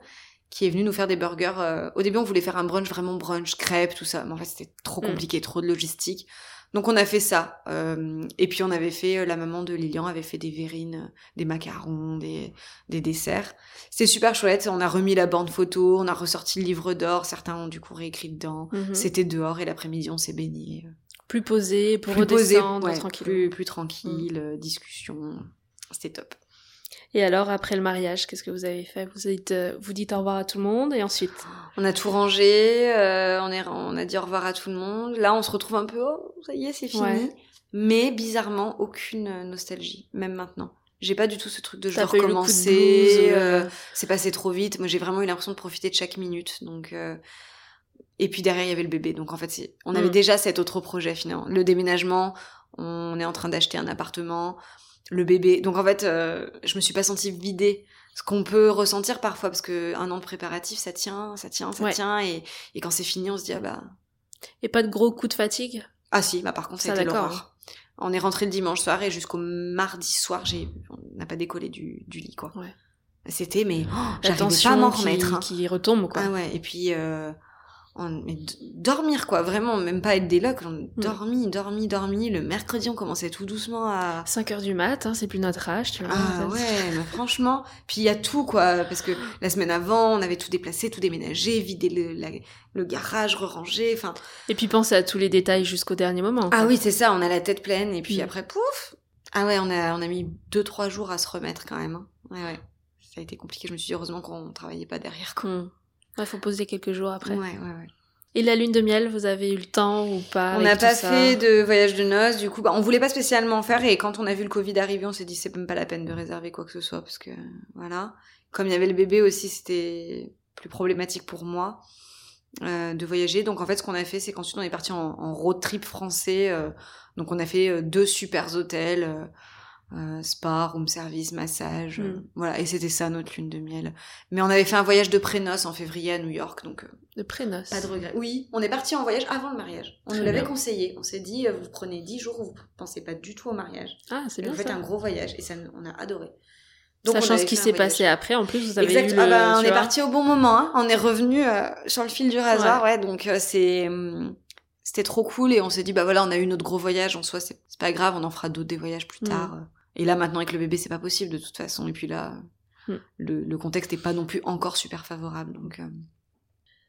qui est venu nous faire des burgers. Euh, au début, on voulait faire un brunch vraiment brunch, crêpes, tout ça. Mais en fait, c'était trop mm. compliqué, trop de logistique. Donc on a fait ça. Euh, et puis on avait fait, euh, la maman de Lilian avait fait des verrines, des macarons, des, des desserts. C'était super chouette. On a remis la bande photo, on a ressorti le livre d'or. Certains ont du coup réécrit dedans. Mhm. C'était dehors et l'après-midi on s'est baigné. Plus posé pour plus redescendre tranquille. Plus, plus tranquille, mm. discussion. C'était top. Et alors, après le mariage, qu'est-ce que vous avez fait? Vous, dites, euh, vous dites au revoir à tout le monde et ensuite? On a tout rangé, euh, on, est, on a dit au revoir à tout le monde. Là, on se retrouve un peu, oh, ça y est, c'est fini. Mais bizarrement, aucune nostalgie, même maintenant. J'ai pas du tout ce truc de je recommencer, euh, c'est passé trop vite. Moi, j'ai vraiment eu l'impression de profiter de chaque minute. Donc, Et puis derrière, il y avait le bébé. Donc en fait, on avait mm. déjà cet autre projet finalement. Le déménagement, on est en train d'acheter un appartement le bébé. Donc en fait, euh, je me suis pas sentie vidée. Ce qu'on peut ressentir parfois, parce que un an de préparatif, ça tient, ça tient, ça tient, et, et quand c'est fini, on se dit ah bah. Et pas de gros coups de fatigue? Ah si, bah par contre, c'était l'horreur. On est rentré le dimanche soir et jusqu'au mardi soir, j'ai, on n'a pas décollé du, du lit quoi. Ouais. C'était mais oh, j'arrivais pas à m'en remettre. Hein. Qui retombe quoi. Ah ouais. Et puis euh, on, dormir quoi vraiment même pas être des locs on mm. dormi dormi dormi le mercredi on commençait tout doucement à 5 heures du mat hein, c'est plus notre âge tu vois ah ouais mais franchement puis il y a tout quoi parce que la semaine avant on avait tout déplacé tout déménagé vidé le, le garage reranger enfin et puis penser à tous les détails jusqu'au dernier moment ah oui c'est ça on a la tête pleine et puis mm. après pouf ah ouais on a on a mis deux trois jours à se remettre quand même hein. ouais ouais ça a été compliqué je me suis dit heureusement qu'on travaillait pas derrière quoi mm. Il faut poser quelques jours après. Ouais, ouais, ouais. Et la lune de miel, vous avez eu le temps ou pas On n'a pas fait de voyage de noces, du coup, bah, on voulait pas spécialement faire et quand on a vu le Covid arriver, on s'est dit c'est même pas la peine de réserver quoi que ce soit parce que voilà. Comme il y avait le bébé aussi, c'était plus problématique pour moi euh, de voyager. Donc en fait, ce qu'on a fait, c'est qu'ensuite on est parti en, road trip français. Euh, donc on a fait euh, deux super hôtels. Euh, euh, spa, room service, massage, euh, hmm. voilà. Et c'était ça notre lune de miel. Mais on avait fait un voyage de prénoces en février à New York, donc. Euh, de prénoces. Pas de regret. Oui, on est parti en voyage avant le mariage. On nous l'avait conseillé. On s'est dit, vous prenez dix jours où vous pensez pas du tout au mariage. Ah, c'est bien. Vous faites un gros voyage et ça, on a adoré. Donc Sachant ce qui s'est passé après, en plus, vous avez exact. eu ah bah, on est parti au bon moment. Hein. On est revenu sur le fil du rasoir, ouais. donc c'est hum, c'était trop cool et on s'est dit bah voilà, on a eu notre gros voyage en soi, c'est pas grave, on en fera d'autres des voyages plus hmm. tard. Et là, maintenant, avec le bébé, c'est pas possible de toute façon. Et puis là, hmm. le, contexte est pas non plus encore super favorable. Donc. Euh.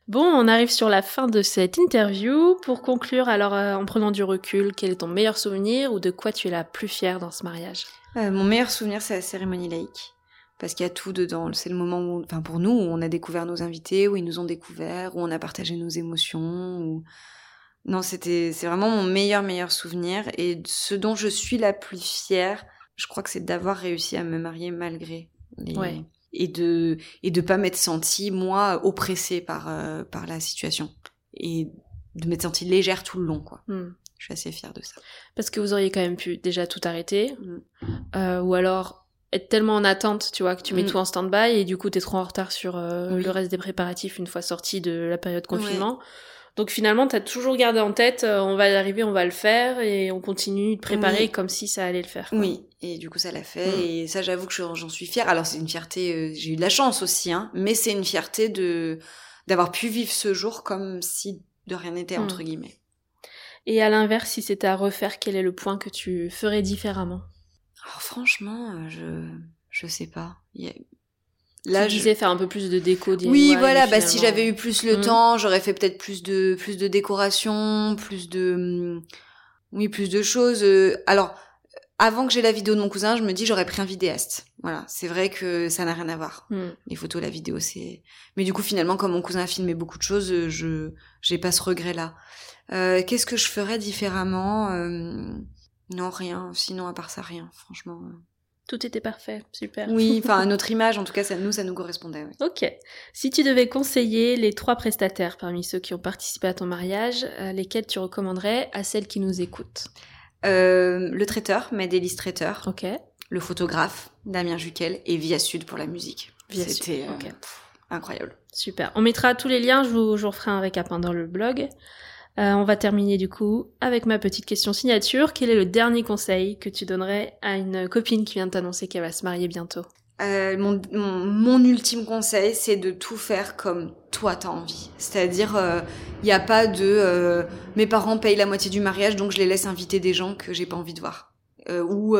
Bon, on arrive sur la fin de cette interview. Pour conclure, alors euh, en prenant du recul, quel est ton meilleur souvenir ou de quoi tu es la plus fière dans ce mariage? Euh, Mon meilleur souvenir, c'est la cérémonie laïque. Parce qu'il y a tout dedans. C'est le moment où, enfin pour nous, où on a découvert nos invités, où ils nous ont découvert, où on a partagé nos émotions. Où... Non, c'était, c'est vraiment mon meilleur, meilleur souvenir. Et ce dont je suis la plus fière, je crois que c'est d'avoir réussi à me marier malgré. Et de et de pas m'être sentie moi oppressée par euh, par la situation et de m'être sentie légère tout le long quoi. Hmm. Je suis assez fière de ça. Parce que vous auriez quand même pu déjà tout arrêter hmm. euh, ou alors être tellement en attente, tu vois, que tu mets hmm. tout en stand-by et du coup t'es trop en retard sur euh, le reste des préparatifs une fois sorti de la période confinement. Donc finalement, tu as toujours gardé en tête, euh, on va y arriver, on va le faire, et on continue de préparer comme si ça allait le faire. Oui, et du coup ça l'a fait, mm. et ça j'avoue que j'en suis fière. Alors c'est une fierté, euh, j'ai eu de la chance aussi, hein, mais c'est une fierté de d'avoir pu vivre ce jour comme si de rien n'était, entre mm. guillemets. Et à l'inverse, si c'était à refaire, quel est le point que tu ferais différemment? Alors franchement, euh, je je sais pas. Il y a Là, tu disais faire un peu plus de déco. Oui, voilà. Bah, si j'avais eu plus le mm. temps, j'aurais fait peut-être plus de plus de décoration, plus de mm, oui, plus de choses. Euh, alors, avant que j'ai la vidéo de mon cousin, je me dis j'aurais pris un vidéaste. Voilà, c'est vrai que ça n'a rien à voir. Mm. Les photos, la vidéo, c'est. Mais du coup, finalement, comme mon cousin a filmé beaucoup de choses, euh, je j'ai pas ce regret-là. Euh, Qu'est-ce que je ferais différemment euh... Non, rien. Sinon, à part ça, rien. Franchement. Tout était parfait, super. Oui, [LAUGHS] enfin notre image, en tout cas, ça nous, ça nous correspondait. Ok. Si tu devais conseiller les trois prestataires parmi ceux qui ont participé à ton mariage, euh, lesquels tu recommanderais à celles qui nous écoutent? Euh, Le traiteur, Medélis Traiteur. Ok. Le photographe, Damien Juquel, et Via Sud pour la musique. C'était euh, incroyable. Super. On mettra tous les liens, je vous, je vous referai un récap hein, dans le blog. Euh, on va terminer du coup avec ma petite question signature. Quel est le dernier conseil que tu donnerais à une copine qui vient de t'annoncer qu'elle va se marier bientôt? Euh, mon, mon, ultime conseil, c'est de tout faire comme toi t'as envie. C'est-à-dire, il euh, n'y a pas de euh, mes parents payent la moitié du mariage, donc je les laisse inviter des gens que j'ai pas envie de voir. ou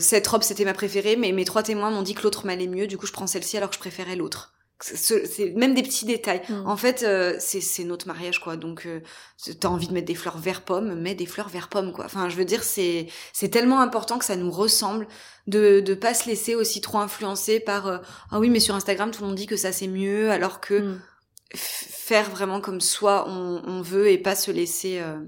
cette robe c'était ma préférée, mais mes trois témoins m'ont dit que l'autre m'allait mieux, du coup je prends celle-ci alors que je préférais l'autre c'est même des petits détails. Mm. En fait, euh, c'est notre mariage quoi. Donc euh, t'as envie de mettre des fleurs vert pomme, mets des fleurs vert pomme quoi. Enfin, je veux dire c'est c'est tellement important que ça nous ressemble de de pas se laisser aussi trop influencer par euh, ah oui mais sur Instagram tout le monde dit que ça c'est mieux alors que mm. faire vraiment comme soi on, on, veut et pas se laisser euh,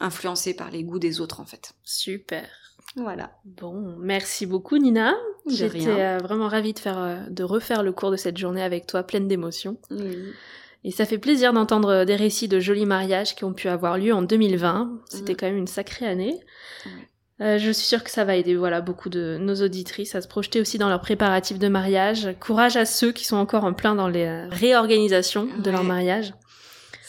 influencer par les goûts des autres en fait. Super. Voilà. Bon, merci beaucoup Nina. J'étais euh, vraiment ravie de faire, euh, de refaire le cours de cette journée avec toi, pleine d'émotions. Et ça fait plaisir d'entendre euh, des récits de jolis mariages qui ont pu avoir lieu en 2020. C'était quand même une sacrée année. je suis sûre que ça va aider voilà beaucoup de nos auditrices à se projeter aussi dans leurs préparatifs de mariage. Courage à ceux qui sont encore en plein dans les réorganisations de leur mariage.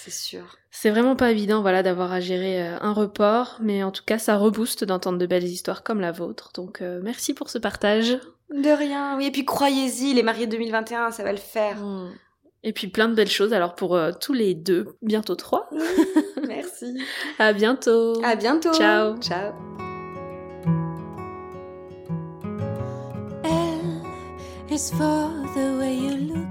C'est sûr. C'est vraiment pas évident, voilà, d'avoir à gérer euh, un report, mais en tout cas, ça rebooste d'entendre de belles histoires comme la vôtre. Donc, euh, merci pour ce partage. De rien. Oui, et puis croyez-y, les mariés 2021, ça va le faire. Hmm. Et puis plein de belles choses. Alors pour euh, tous les deux, bientôt trois. [LAUGHS] merci. à bientôt. À bientôt. Ciao. Ciao. for the way you look at me.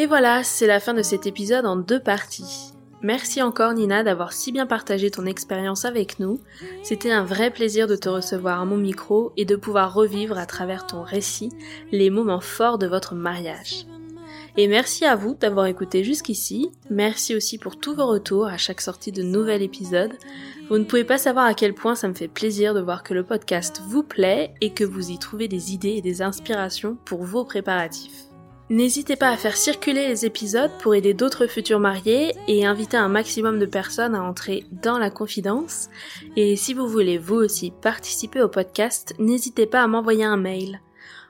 Et voilà, c'est la fin de cet épisode en deux parties. Merci encore Nina d'avoir si bien partagé ton expérience avec nous. C'était un vrai plaisir de te recevoir à mon micro et de pouvoir revivre à travers ton récit les moments forts de votre mariage. Et merci à vous d'avoir écouté jusqu'ici. Merci aussi pour tous vos retours à chaque sortie de nouvel épisode. Vous ne pouvez pas savoir à quel point ça me fait plaisir de voir que le podcast vous plaît et que vous y trouvez des idées et des inspirations pour vos préparatifs. N'hésitez pas à faire circuler les épisodes pour aider d'autres futurs mariés et inviter un maximum de personnes à entrer dans la confidence. Et si vous voulez vous aussi participer au podcast, n'hésitez pas à m'envoyer un mail.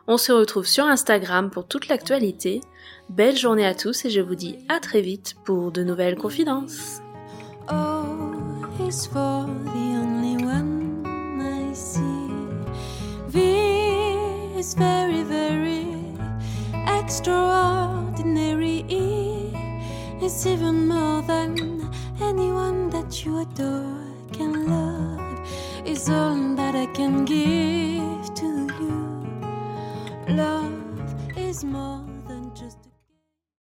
On se retrouve sur Instagram pour toute l'actualité. Belle journée à tous et je vous dis à très vite pour de nouvelles confidences. Extraordinary. It's even more than anyone that you adore can love. It's all that I can give to you. Love is more.